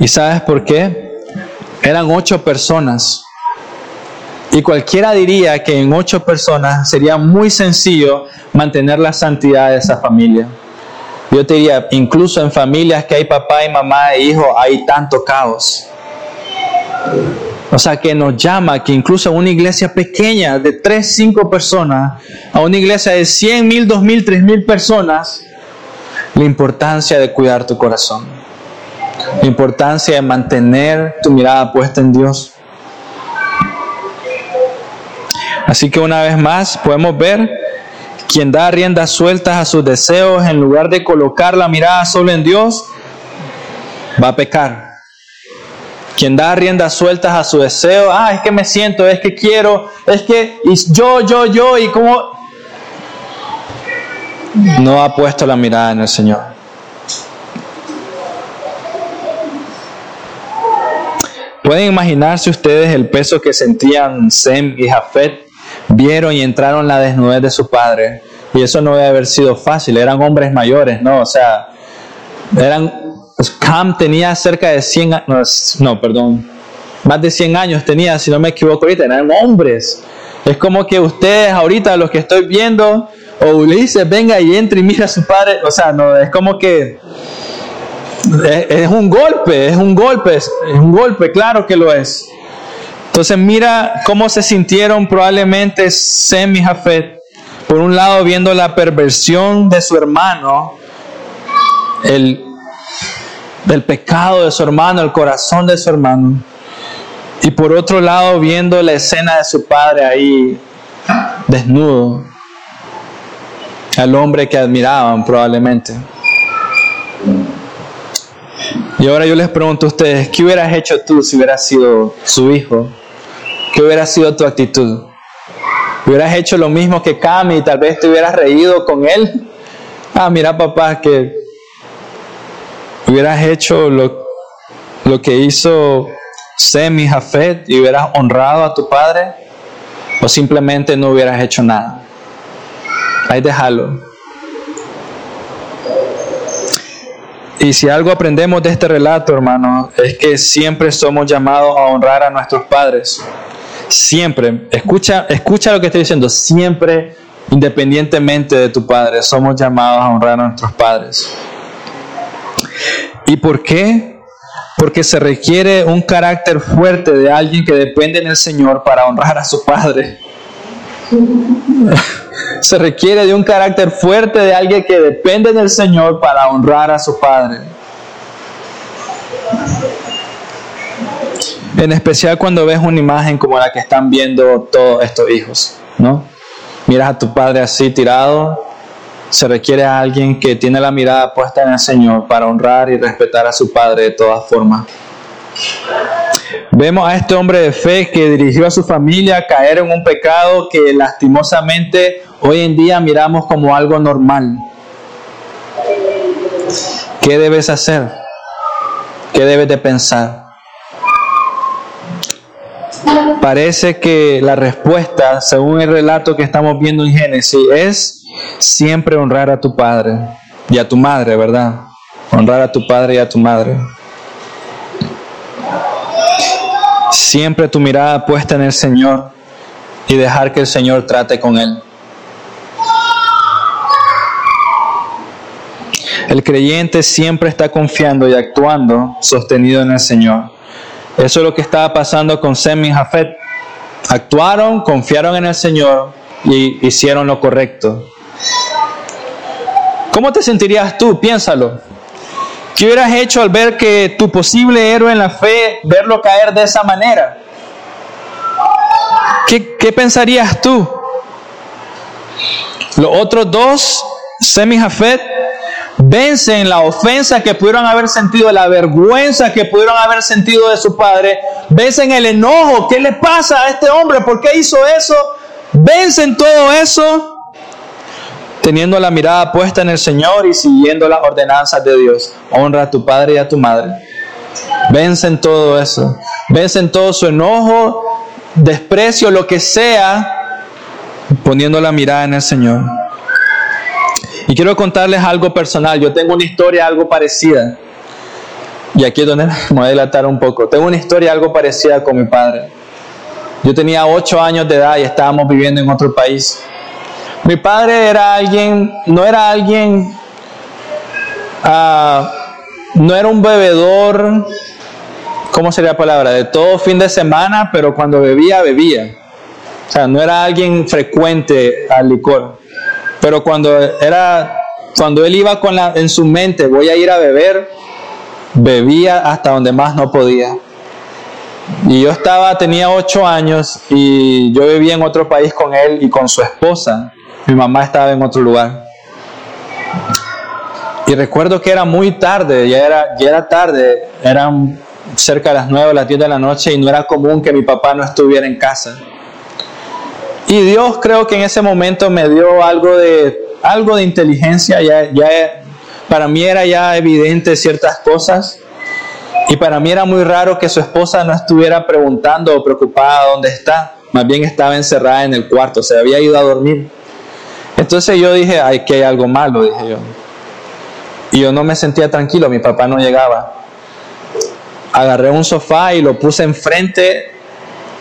¿Y sabes por qué? Eran ocho personas. Y cualquiera diría que en ocho personas sería muy sencillo mantener la santidad de esa familia. Yo te diría, incluso en familias que hay papá y mamá e hijo, hay tanto caos. O sea, que nos llama que incluso una iglesia pequeña de tres, cinco personas, a una iglesia de cien mil, dos mil, tres mil personas, la importancia de cuidar tu corazón la importancia de mantener tu mirada puesta en Dios. Así que una vez más podemos ver quien da riendas sueltas a sus deseos en lugar de colocar la mirada solo en Dios, va a pecar. Quien da riendas sueltas a su deseo, ah, es que me siento, es que quiero, es que yo, yo, yo, y como no ha puesto la mirada en el Señor. ¿Pueden imaginarse ustedes el peso que sentían Sem y Jafet? Vieron y entraron en la desnudez de su padre. Y eso no debe haber sido fácil. Eran hombres mayores, ¿no? O sea, eran... Pues Cam tenía cerca de 100 años, no, perdón, más de 100 años tenía, si no me equivoco ahorita, eran hombres. Es como que ustedes ahorita, los que estoy viendo, o Ulises venga y entre y mira a su padre, o sea, no, es como que es, un golpe, es un golpe, es, un golpe, claro que lo es. Entonces mira cómo se sintieron probablemente Sem y Jafet, por un lado viendo la perversión de su hermano, el, del pecado de su hermano, el corazón de su hermano, y por otro lado viendo la escena de su padre ahí desnudo, al hombre que admiraban probablemente. Y ahora yo les pregunto a ustedes, ¿qué hubieras hecho tú si hubieras sido su hijo? ¿Qué hubiera sido tu actitud? ¿Hubieras hecho lo mismo que Cami y tal vez te hubieras reído con él? Ah, mira papá, que hubieras hecho lo, lo que hizo Sem y Jafet y hubieras honrado a tu padre o simplemente no hubieras hecho nada. Ahí déjalo. Y si algo aprendemos de este relato, hermano, es que siempre somos llamados a honrar a nuestros padres. Siempre. Escucha, escucha lo que estoy diciendo. Siempre, independientemente de tu padre, somos llamados a honrar a nuestros padres. ¿Y por qué? Porque se requiere un carácter fuerte de alguien que depende en el Señor para honrar a su padre. [laughs] se requiere de un carácter fuerte de alguien que depende del Señor para honrar a su Padre. En especial cuando ves una imagen como la que están viendo todos estos hijos, ¿no? Miras a tu padre así tirado, se requiere a alguien que tiene la mirada puesta en el Señor para honrar y respetar a su padre de todas formas. Vemos a este hombre de fe que dirigió a su familia a caer en un pecado que lastimosamente hoy en día miramos como algo normal. ¿Qué debes hacer? ¿Qué debes de pensar? Parece que la respuesta, según el relato que estamos viendo en Génesis, es siempre honrar a tu padre y a tu madre, ¿verdad? Honrar a tu padre y a tu madre. Siempre tu mirada puesta en el Señor y dejar que el Señor trate con él. El creyente siempre está confiando y actuando sostenido en el Señor. Eso es lo que estaba pasando con Sem y Jafet. Actuaron, confiaron en el Señor y hicieron lo correcto. ¿Cómo te sentirías tú? Piénsalo. ¿Qué hubieras hecho al ver que tu posible héroe en la fe, verlo caer de esa manera? ¿Qué, qué pensarías tú? Los otros dos, Sem y Jafet, vencen la ofensa que pudieron haber sentido, la vergüenza que pudieron haber sentido de su padre, vencen el enojo, ¿qué le pasa a este hombre? ¿Por qué hizo eso? Vencen todo eso teniendo la mirada puesta en el Señor y siguiendo las ordenanzas de Dios. Honra a tu padre y a tu madre. Vencen todo eso. Vencen todo su enojo, desprecio, lo que sea, poniendo la mirada en el Señor. Y quiero contarles algo personal. Yo tengo una historia algo parecida. Y aquí es donde [laughs] me voy a delatar un poco. Tengo una historia algo parecida con mi padre. Yo tenía ocho años de edad y estábamos viviendo en otro país. Mi padre era alguien, no era alguien, uh, no era un bebedor, ¿cómo sería la palabra? De todo fin de semana, pero cuando bebía, bebía. O sea, no era alguien frecuente al licor. Pero cuando era, cuando él iba con la, en su mente, voy a ir a beber, bebía hasta donde más no podía. Y yo estaba, tenía ocho años y yo vivía en otro país con él y con su esposa. Mi mamá estaba en otro lugar. Y recuerdo que era muy tarde, ya era, ya era tarde, eran cerca de las nueve o las diez de la noche y no era común que mi papá no estuviera en casa. Y Dios creo que en ese momento me dio algo de, algo de inteligencia, ya, ya para mí era ya evidente ciertas cosas y para mí era muy raro que su esposa no estuviera preguntando o preocupada dónde está, más bien estaba encerrada en el cuarto, se había ido a dormir. Entonces yo dije, ay, que hay algo malo, dije yo. Y yo no me sentía tranquilo, mi papá no llegaba. Agarré un sofá y lo puse enfrente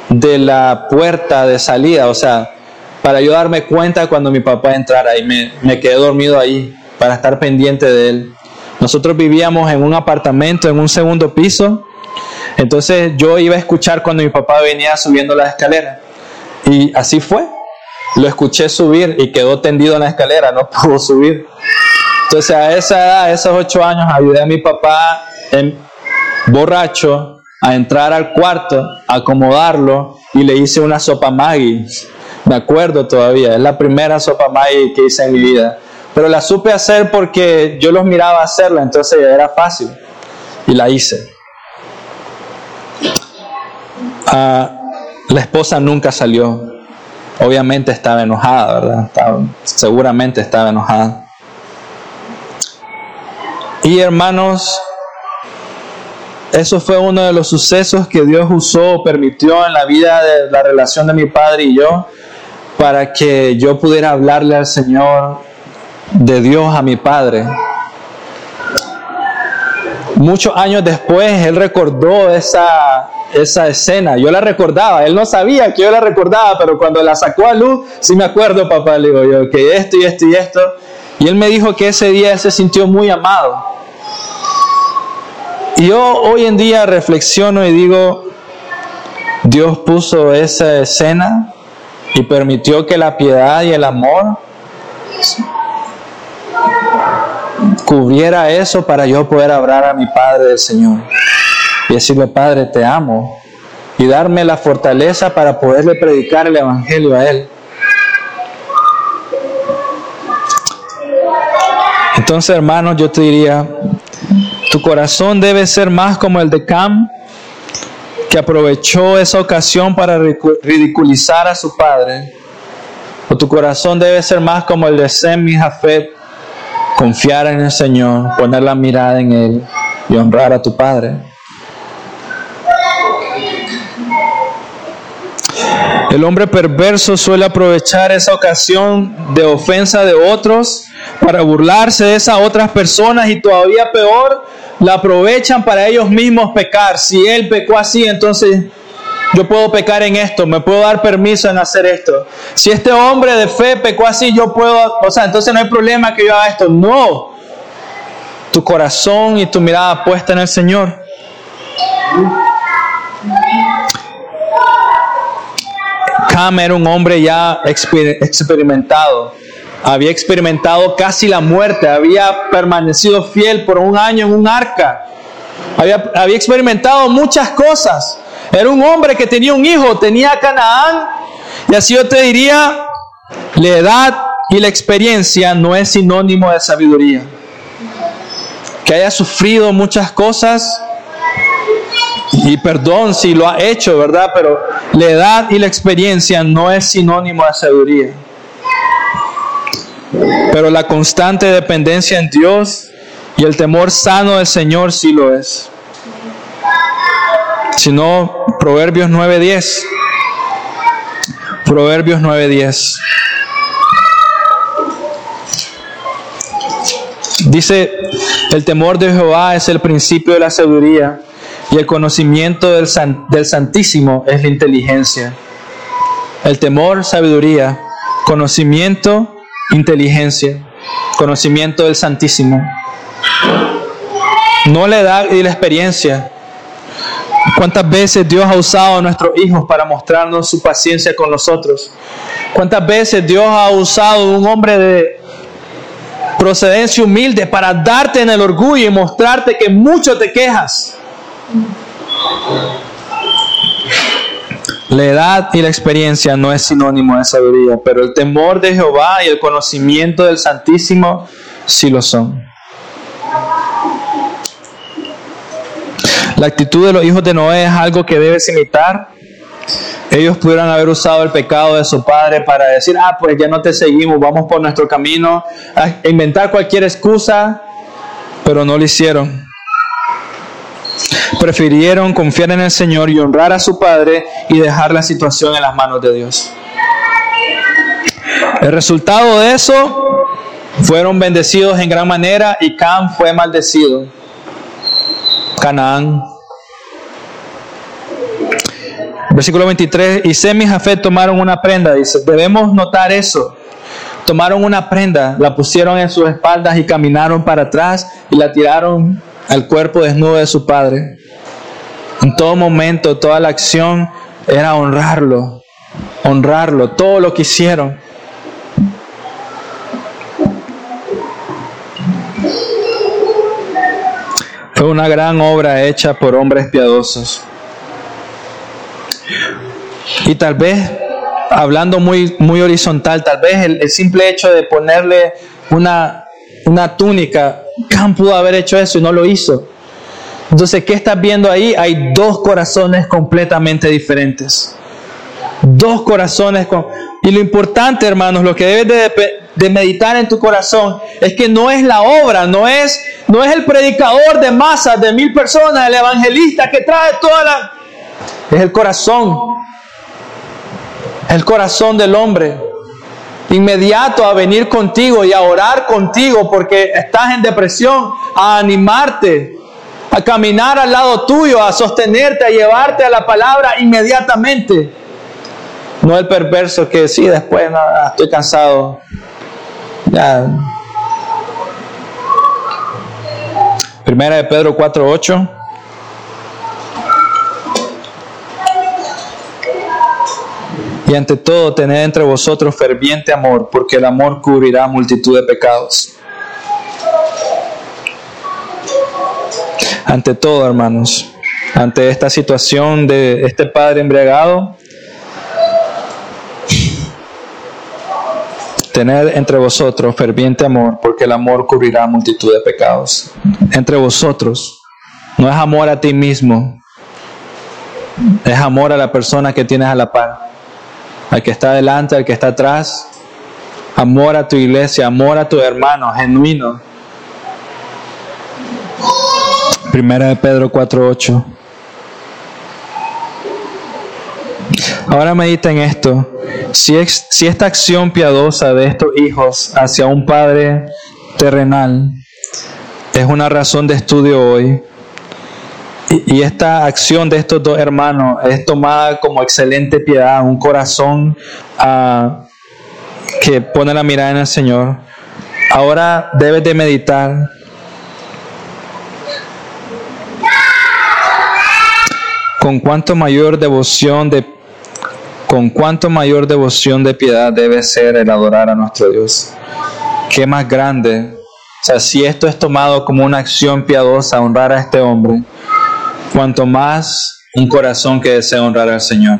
de la puerta de salida, o sea, para yo darme cuenta cuando mi papá entrara y me, me quedé dormido ahí para estar pendiente de él. Nosotros vivíamos en un apartamento, en un segundo piso, entonces yo iba a escuchar cuando mi papá venía subiendo la escalera. Y así fue. Lo escuché subir y quedó tendido en la escalera, no [laughs] pudo subir. Entonces a esa edad, a esos ocho años, ayudé a mi papá en, borracho a entrar al cuarto, a acomodarlo y le hice una sopa Maggi. Me acuerdo todavía, es la primera sopa Maggi que hice en mi vida. Pero la supe hacer porque yo los miraba hacerla, entonces era fácil. Y la hice. Ah, la esposa nunca salió. Obviamente estaba enojada, ¿verdad? seguramente estaba enojada. Y hermanos, eso fue uno de los sucesos que Dios usó permitió en la vida de la relación de mi padre y yo para que yo pudiera hablarle al Señor de Dios a mi padre. Muchos años después, él recordó esa, esa escena. Yo la recordaba, él no sabía que yo la recordaba, pero cuando la sacó a luz, sí me acuerdo, papá, le digo yo, que esto y esto y esto. Y él me dijo que ese día se sintió muy amado. Y yo hoy en día reflexiono y digo, Dios puso esa escena y permitió que la piedad y el amor cubriera eso para yo poder hablar a mi Padre del Señor y decirle, Padre, te amo y darme la fortaleza para poderle predicar el Evangelio a Él. Entonces, hermanos, yo te diría, tu corazón debe ser más como el de Cam, que aprovechó esa ocasión para ridiculizar a su padre. O tu corazón debe ser más como el de Sem y Jafet, confiar en el Señor, poner la mirada en Él y honrar a tu Padre. El hombre perverso suele aprovechar esa ocasión de ofensa de otros para burlarse de esas otras personas y todavía peor, la aprovechan para ellos mismos pecar. Si él pecó así, entonces yo puedo pecar en esto, me puedo dar permiso en hacer esto. Si este hombre de fe pecó así, yo puedo, o sea, entonces no hay problema que yo haga esto. No, tu corazón y tu mirada puesta en el Señor. Era un hombre ya experimentado había experimentado casi la muerte, había permanecido fiel por un año en un arca, había, había experimentado muchas cosas. Era un hombre que tenía un hijo, tenía Canaán, y así yo te diría, la edad y la experiencia no es sinónimo de sabiduría. Que haya sufrido muchas cosas, y perdón si lo ha hecho, ¿verdad? Pero la edad y la experiencia no es sinónimo de sabiduría. Pero la constante dependencia en Dios y el temor sano del Señor sí lo es. Si no, Proverbios 9:10. Proverbios 9:10. Dice, el temor de Jehová es el principio de la sabiduría y el conocimiento del, del Santísimo es la inteligencia. El temor, sabiduría, conocimiento, inteligencia, conocimiento del Santísimo. No la edad y la experiencia. ¿Cuántas veces Dios ha usado a nuestros hijos para mostrarnos su paciencia con nosotros? ¿Cuántas veces Dios ha usado un hombre de procedencia humilde para darte en el orgullo y mostrarte que mucho te quejas? La edad y la experiencia no es sinónimo de sabiduría, pero el temor de Jehová y el conocimiento del Santísimo sí lo son. La actitud de los hijos de Noé es algo que debes imitar. Ellos pudieran haber usado el pecado de su padre para decir, ah, pues ya no te seguimos, vamos por nuestro camino, inventar cualquier excusa, pero no lo hicieron prefirieron confiar en el Señor y honrar a su Padre y dejar la situación en las manos de Dios. El resultado de eso fueron bendecidos en gran manera y Cam fue maldecido. Canaán. Versículo 23, y Sem y Jafet tomaron una prenda, dice, debemos notar eso. Tomaron una prenda, la pusieron en sus espaldas y caminaron para atrás y la tiraron al cuerpo desnudo de su padre. En todo momento, toda la acción era honrarlo, honrarlo, todo lo que hicieron. Fue una gran obra hecha por hombres piadosos. Y tal vez, hablando muy, muy horizontal, tal vez el, simple hecho de ponerle una, una túnica, Cam pudo haber hecho eso y no lo hizo. Entonces, ¿qué estás viendo ahí? Hay dos corazones completamente diferentes. Dos corazones con... Y lo importante, hermanos, lo que debes de, meditar en tu corazón es que no es la obra, no es, no es el predicador de masas, de mil personas, el evangelista que trae toda la... Es el corazón. El corazón del hombre. Inmediato a venir contigo y a orar contigo porque estás en depresión, a animarte, a caminar al lado tuyo, a sostenerte, a llevarte a la palabra inmediatamente. No el perverso que sí, después nada, estoy cansado. Ya. Primera de Pedro 4:8. Y ante todo, tened entre vosotros ferviente amor, porque el amor cubrirá multitud de pecados. Ante todo, hermanos, ante esta situación de este padre embriagado, tener entre vosotros ferviente amor, porque el amor cubrirá multitud de pecados. Entre vosotros, no es amor a ti mismo, es amor a la persona que tienes a la par, al que está delante, al que está atrás, amor a tu iglesia, amor a tu hermano, genuino, Primera de Pedro 4.8. Ahora medita en esto. Si, si esta acción piadosa de estos hijos hacia un padre terrenal es una razón de estudio hoy, y, esta acción de estos dos hermanos es tomada como excelente piedad, un corazón ah, que pone la mirada en el Señor, ahora debes de meditar con cuánto mayor devoción de con cuánto mayor devoción de piedad debe ser el adorar a nuestro Dios. Qué más grande. O sea, si esto es tomado como una acción piadosa, honrar a este hombre, cuanto más un corazón que desea honrar al Señor.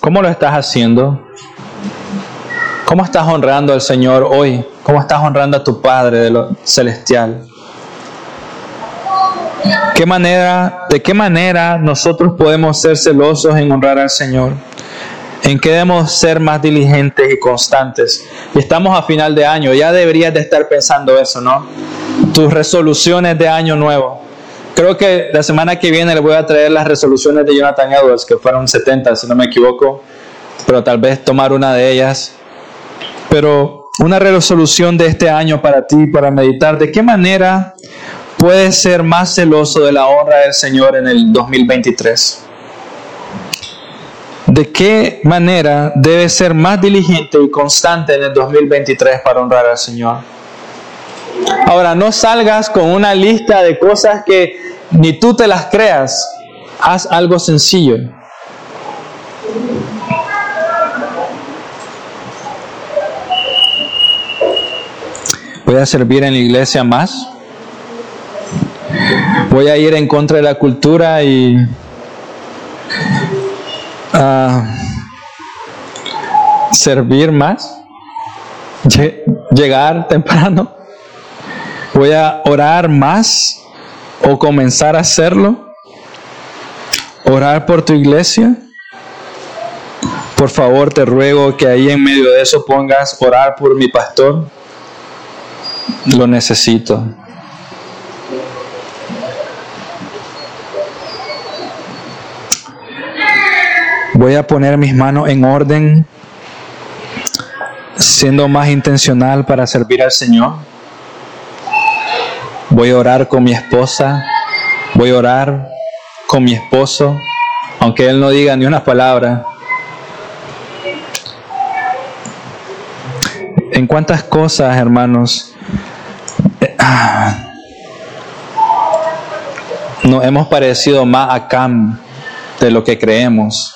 ¿Cómo lo estás haciendo? ¿Cómo estás honrando al Señor hoy? ¿Cómo estás honrando a tu Padre de lo celestial? ¿Qué manera, ¿De qué manera nosotros podemos ser celosos en honrar al Señor? ¿En qué debemos ser más diligentes y constantes? Y estamos a final de año, ya deberías de estar pensando eso, ¿no? Tus resoluciones de año nuevo. Creo que la semana que viene le voy a traer las resoluciones de Jonathan Edwards, que fueron 70, si no me equivoco, pero tal vez tomar una de ellas. Pero una resolución de este año para ti, para meditar, ¿de qué manera puedes ser más celoso de la honra del Señor en el 2023? ¿De qué manera debes ser más diligente y constante en el 2023 para honrar al Señor? Ahora, no salgas con una lista de cosas que ni tú te las creas. Haz algo sencillo. Voy a servir en la iglesia más voy a ir en contra de la cultura y a servir más, [laughs] llegar temprano, voy a orar más o comenzar a hacerlo, orar por tu iglesia. Por favor, te ruego que ahí en medio de eso pongas orar por mi pastor. Lo necesito. Voy a poner mis manos en orden, siendo más intencional para servir al Señor. Voy a orar con mi esposa, voy a orar con mi esposo, aunque él no diga ni una palabra. En cuántas cosas, hermanos, nos hemos parecido más a Cam de lo que creemos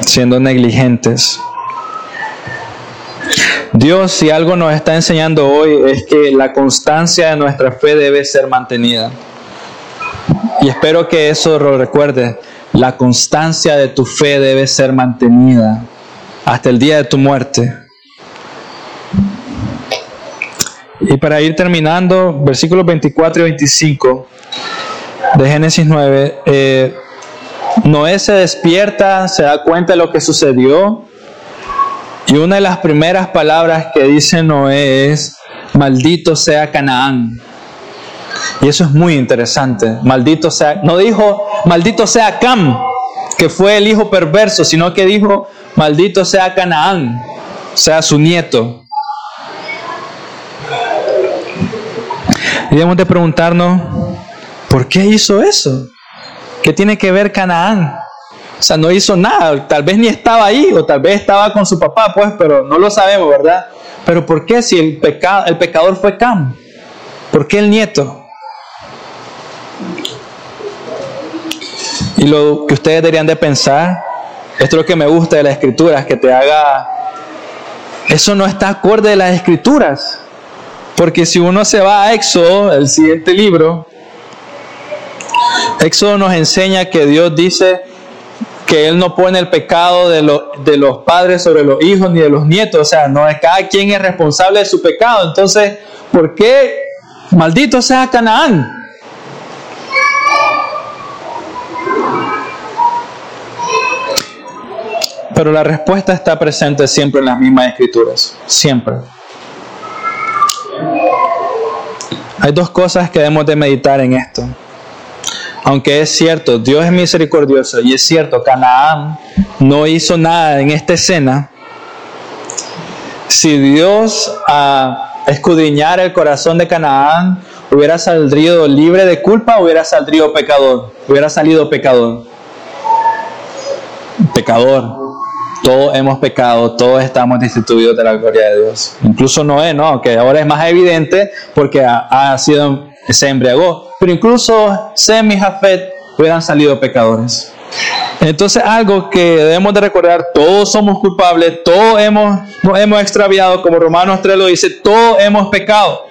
siendo negligentes. Dios, si algo nos está enseñando hoy, es que la constancia de nuestra fe debe ser mantenida. Y espero que eso lo recuerde. La constancia de tu fe debe ser mantenida hasta el día de tu muerte. Y para ir terminando, versículos 24 y 25 de Génesis 9, eh, Noé se despierta, se da cuenta de lo que sucedió y una de las primeras palabras que dice Noé es, maldito sea Canaán. Y eso es muy interesante. Maldito sea, no dijo, maldito sea Cam, que fue el hijo perverso, sino que dijo, maldito sea Canaán, sea su nieto. Y debemos de preguntarnos, ¿por qué hizo eso? ¿Qué tiene que ver Canaán? O sea, no hizo nada, tal vez ni estaba ahí, o tal vez estaba con su papá, pues, pero no lo sabemos, ¿verdad? Pero ¿por qué si el, el pecador fue Cam? ¿Por qué el nieto? Y lo que ustedes deberían de pensar, esto es lo que me gusta de las escrituras, que te haga... Eso no está acorde de las escrituras. Porque si uno se va a Éxodo, el siguiente libro, Éxodo nos enseña que Dios dice que Él no pone el pecado de, de los padres sobre los hijos ni de los nietos. O sea, no es cada quien es responsable de su pecado. Entonces, ¿por qué maldito sea Canaán? Pero la respuesta está presente siempre en las mismas escrituras. Siempre. Hay dos cosas que debemos de meditar en esto aunque es cierto, Dios es misericordioso y es cierto, Canaán no hizo nada en esta escena, si Dios a escudriñar el corazón de Canaán hubiera salido libre de culpa, hubiera salido pecador, hubiera salido pecador. Pecador. Todos hemos pecado, todos estamos destituidos de la gloria de Dios. Incluso Noé, ¿no? Que ahora es más evidente porque ha sido se embriagó. Pero incluso Sem y Jafet hubieran salido pecadores. Entonces algo que debemos de recordar, todos somos culpables, todos hemos, nos hemos extraviado, como Romanos 3 lo dice, todos hemos pecado.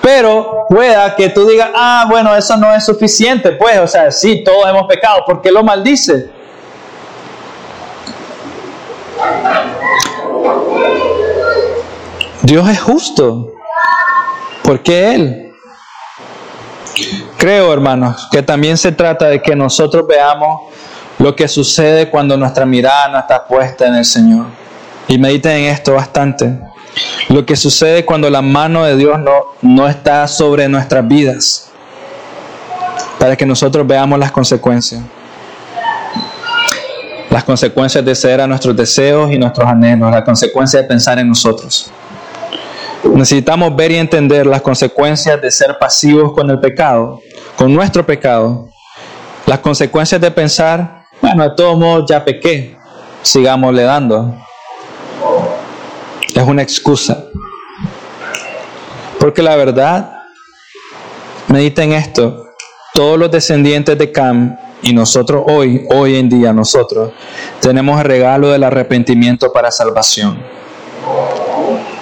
Pero pueda que tú digas, ah, bueno, eso no es suficiente, pues, o sea, sí, todos hemos pecado, ¿por qué lo maldice? Dios es justo. ¿Por qué Él? Creo, hermanos, que también se trata de que nosotros veamos lo que sucede cuando nuestra mirada no está puesta en el Señor. Y mediten en esto bastante. Lo que sucede cuando la mano de Dios no, no está sobre nuestras vidas. Para que nosotros veamos las consecuencias. Las consecuencias de ceder a nuestros deseos y nuestros anhelos. Las consecuencias de pensar en nosotros. Necesitamos ver y entender las consecuencias de ser pasivos con el pecado, con nuestro pecado. Las consecuencias de pensar, bueno, de todos modos ya pequé, sigámosle dando. Es una excusa. Porque la verdad, mediten esto, todos los descendientes de Cam y nosotros hoy, hoy en día nosotros, tenemos el regalo del arrepentimiento para salvación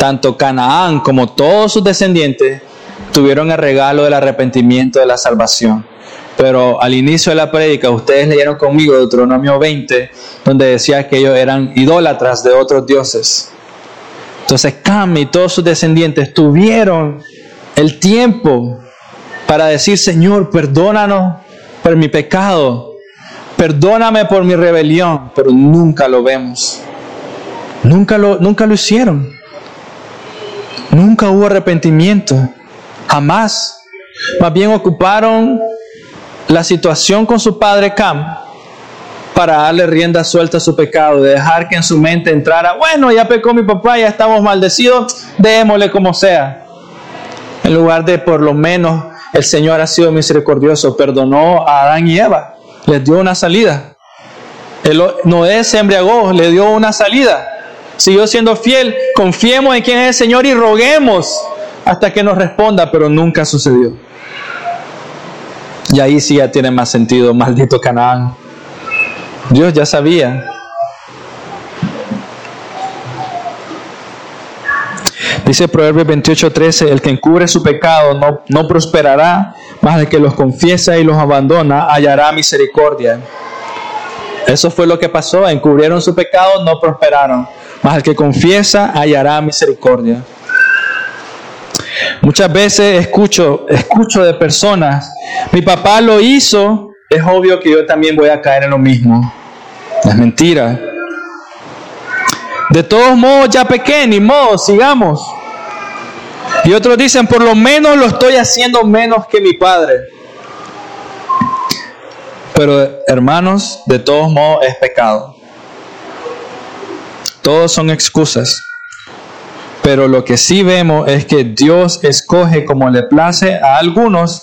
tanto Canaán como todos sus descendientes tuvieron el regalo del arrepentimiento de la salvación. pero al inicio de la prédica ustedes leyeron conmigo Deuteronomio 20, donde decía que ellos eran idólatras de otros dioses. Entonces Cam y todos sus descendientes tuvieron el tiempo para decir, Señor, perdónanos por mi pecado, perdóname por mi rebelión, pero nunca lo vemos. Nunca lo, nunca lo hicieron. Nunca hubo arrepentimiento. Jamás. Más bien ocuparon la situación con su padre Cam para darle rienda suelta a su pecado, de dejar que en su mente entrara, bueno, ya pecó mi papá, ya estamos maldecidos, démosle como sea. En lugar de por lo menos el Señor ha sido misericordioso, perdonó a Adán y Eva, les dio una salida. El, Noé se embriagó, le dio una salida. Siguió siendo fiel, confiemos en quién es el Señor y roguemos hasta que nos responda, pero nunca sucedió. Y ahí sí ya tiene más sentido, maldito Canaán. Dios ya sabía. Dice Proverbios 28:13, el que encubre su pecado no, no prosperará, mas el que los confiesa y los abandona hallará misericordia. Eso fue lo que pasó, encubrieron su pecado, no prosperaron, mas el que confiesa hallará misericordia. Muchas veces escucho, escucho de personas, mi papá lo hizo, es obvio que yo también voy a caer en lo mismo. Es mentira. De todos modos, ya pequé, ni modo, sigamos. Y otros dicen, por lo menos lo estoy haciendo menos que mi padre. Pero hermanos, de todos modos es pecado. Todos son excusas. Pero lo que sí vemos es que Dios escoge como le place a algunos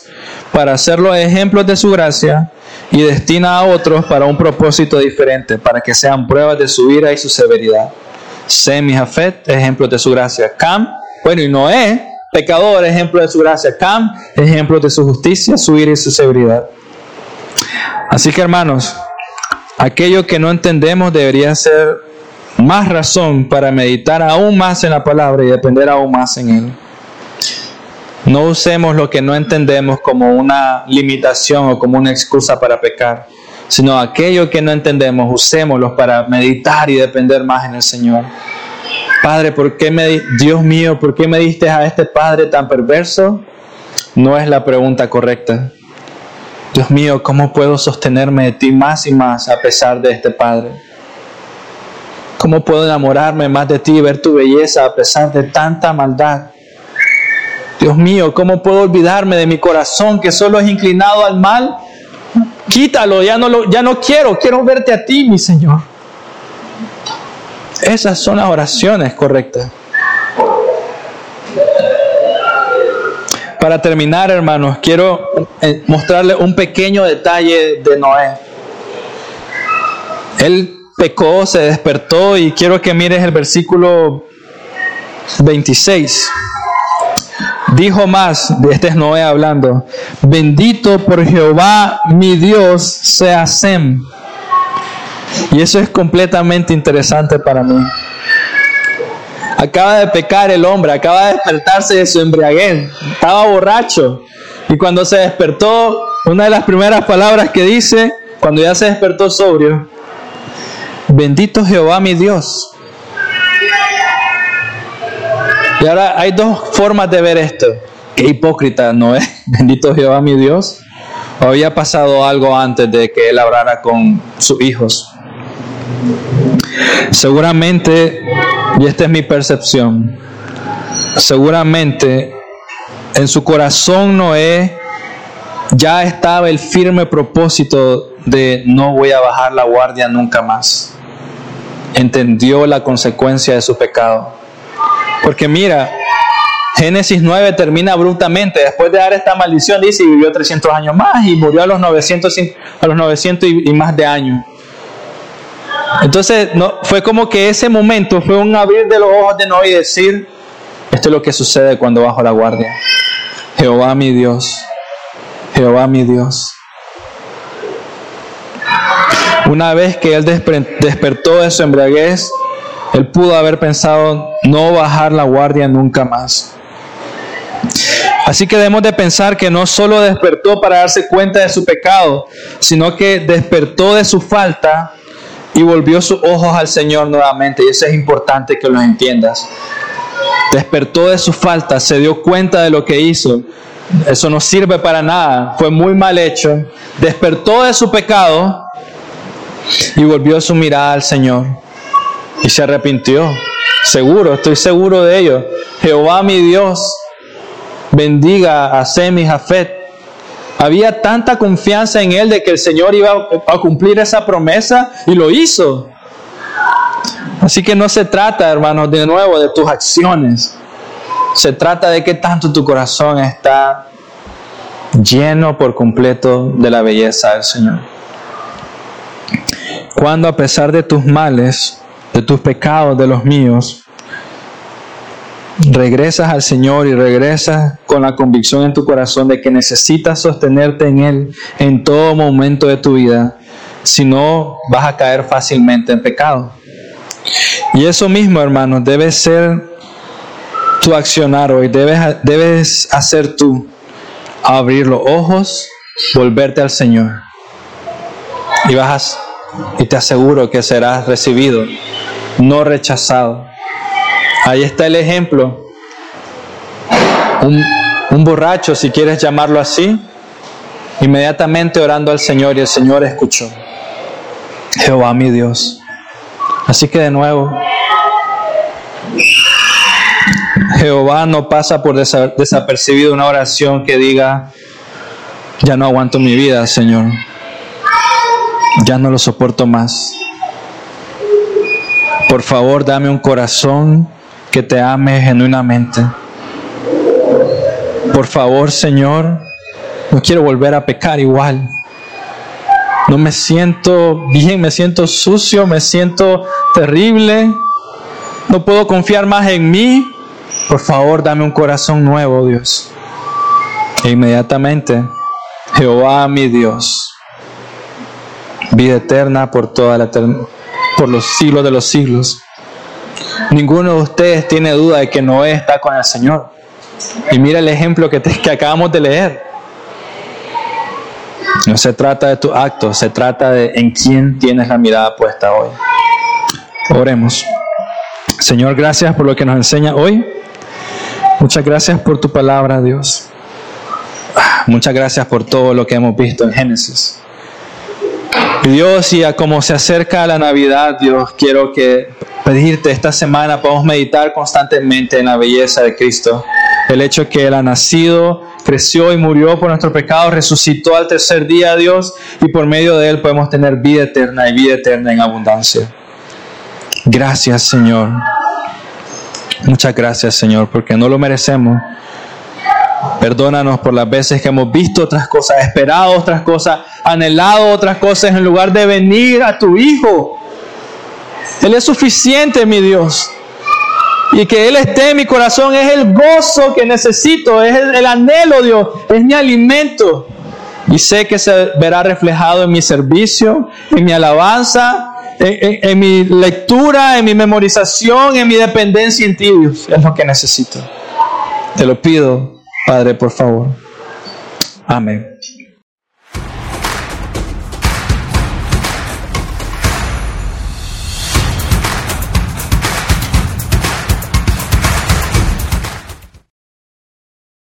para hacerlos ejemplos de su gracia y destina a otros para un propósito diferente, para que sean pruebas de su ira y su severidad. Sem y Jafet, ejemplos de su gracia. Cam, bueno, y Noé, pecador, ejemplo de su gracia. Cam, ejemplo de su justicia, su ira y su severidad. Así que hermanos, aquello que no entendemos debería ser más razón para meditar aún más en la palabra y depender aún más en Él. No usemos lo que no entendemos como una limitación o como una excusa para pecar, sino aquello que no entendemos, usémoslo para meditar y depender más en el Señor. Padre, ¿por qué me, Dios mío, ¿por qué me diste a este padre tan perverso? No es la pregunta correcta. Dios mío, ¿cómo puedo sostenerme de ti más y más a pesar de este padre? ¿Cómo puedo enamorarme más de ti y ver tu belleza a pesar de tanta maldad? Dios mío, ¿cómo puedo olvidarme de mi corazón que solo es inclinado al mal? Quítalo, ya no, lo, ya no quiero, quiero verte a ti, mi Señor. Esas son las oraciones correctas. Para terminar, hermanos, quiero eh, mostrarle un pequeño detalle de Noé. Él pecó, se despertó y quiero que mires el versículo 26. Dijo más, este es Noé hablando, bendito por Jehová mi Dios sea Sem. Y eso es completamente interesante para mí. Acaba de pecar el hombre, acaba de despertarse de su embriaguez, estaba borracho. Y cuando se despertó, una de las primeras palabras que dice, cuando ya se despertó sobrio, Bendito Jehová mi Dios. Y ahora hay dos formas de ver esto. Qué hipócrita, ¿no es? [laughs] Bendito Jehová mi Dios. ¿O había pasado algo antes de que él hablara con sus hijos? Seguramente, y esta es mi percepción, seguramente en su corazón Noé ya estaba el firme propósito de no voy a bajar la guardia nunca más entendió la consecuencia de su pecado. Porque mira, Génesis 9 termina abruptamente. Después de dar esta maldición, dice, y vivió 300 años más y murió a los 900, a los 900 y, más de años. Entonces, no, fue como que ese momento fue un abrir de los ojos de Noé y decir, esto es lo que sucede cuando bajo la guardia. Jehová mi Dios, Jehová mi Dios. Una vez que él despertó de su embriaguez, él pudo haber pensado no bajar la guardia nunca más. Así que debemos de pensar que no solo despertó para darse cuenta de su pecado, sino que despertó de su falta y volvió sus ojos al Señor nuevamente. Y eso es importante que lo entiendas. Despertó de su falta, se dio cuenta de lo que hizo. Eso no sirve para nada, fue muy mal hecho. Despertó de su pecado y volvió su mirada al Señor. Y se arrepintió. Seguro, estoy seguro de ello. Jehová mi Dios bendiga a Sem y Jafet. Había tanta confianza en él de que el Señor iba a cumplir esa promesa y lo hizo. Así que no se trata, hermanos, de nuevo de tus acciones. Se trata de que tanto tu corazón está lleno por completo de la belleza del Señor. Cuando a pesar de tus males, de tus pecados, de los míos, regresas al Señor y regresas con la convicción en tu corazón de que necesitas sostenerte en Él en todo momento de tu vida, si no vas a caer fácilmente en pecado. Y eso mismo, hermanos, debe ser tu accionar hoy, debes, debes hacer tú, abrir los ojos, volverte al Señor. Y vas y te aseguro que serás recibido, no rechazado. Ahí está el ejemplo. Un, un, borracho, si quieres llamarlo así, inmediatamente orando al Señor y el Señor escuchó. Jehová mi Dios. Así que de nuevo, Jehová no pasa por desapercibido una oración que diga, ya no aguanto mi vida, Señor. Ya no lo soporto más. Por favor, dame un corazón que te ame genuinamente. Por favor, Señor, no quiero volver a pecar igual. No me siento bien, me siento sucio, me siento terrible. No puedo confiar más en mí. Por favor, dame un corazón nuevo, Dios. E inmediatamente, Jehová mi Dios, vida eterna por toda la por los siglos de los siglos. Ninguno de ustedes tiene duda de que Noé está con el Señor. Y mira el ejemplo que, que acabamos de leer. No se trata de tu acto, se trata de en quién tienes la mirada puesta hoy. Oremos. Señor, gracias por lo que nos enseña hoy. Muchas gracias por tu palabra, Dios. Muchas gracias por todo lo que hemos visto en Génesis. Dios, y a como se acerca la Navidad, Dios, quiero que pedirte esta semana podamos meditar constantemente en la belleza de Cristo. El hecho que Él ha nacido, creció y murió por nuestro pecado, resucitó al tercer día, Dios, y por medio de Él podemos tener vida eterna y vida eterna en abundancia. Gracias, Señor. Muchas gracias, Señor, porque no lo merecemos. Perdónanos por las veces que hemos visto otras cosas, esperado otras cosas, anhelado otras cosas en lugar de venir a tu Hijo él es suficiente, mi Dios. Y que Él esté en mi corazón es el gozo que necesito, es el, anhelo, Dios, es mi alimento. Y sé que se verá reflejado en mi servicio, en mi alabanza, en, en mi lectura, en mi memorización, en mi dependencia en ti, Dios. Es lo que necesito. Te lo pido, Padre, por favor. Amén.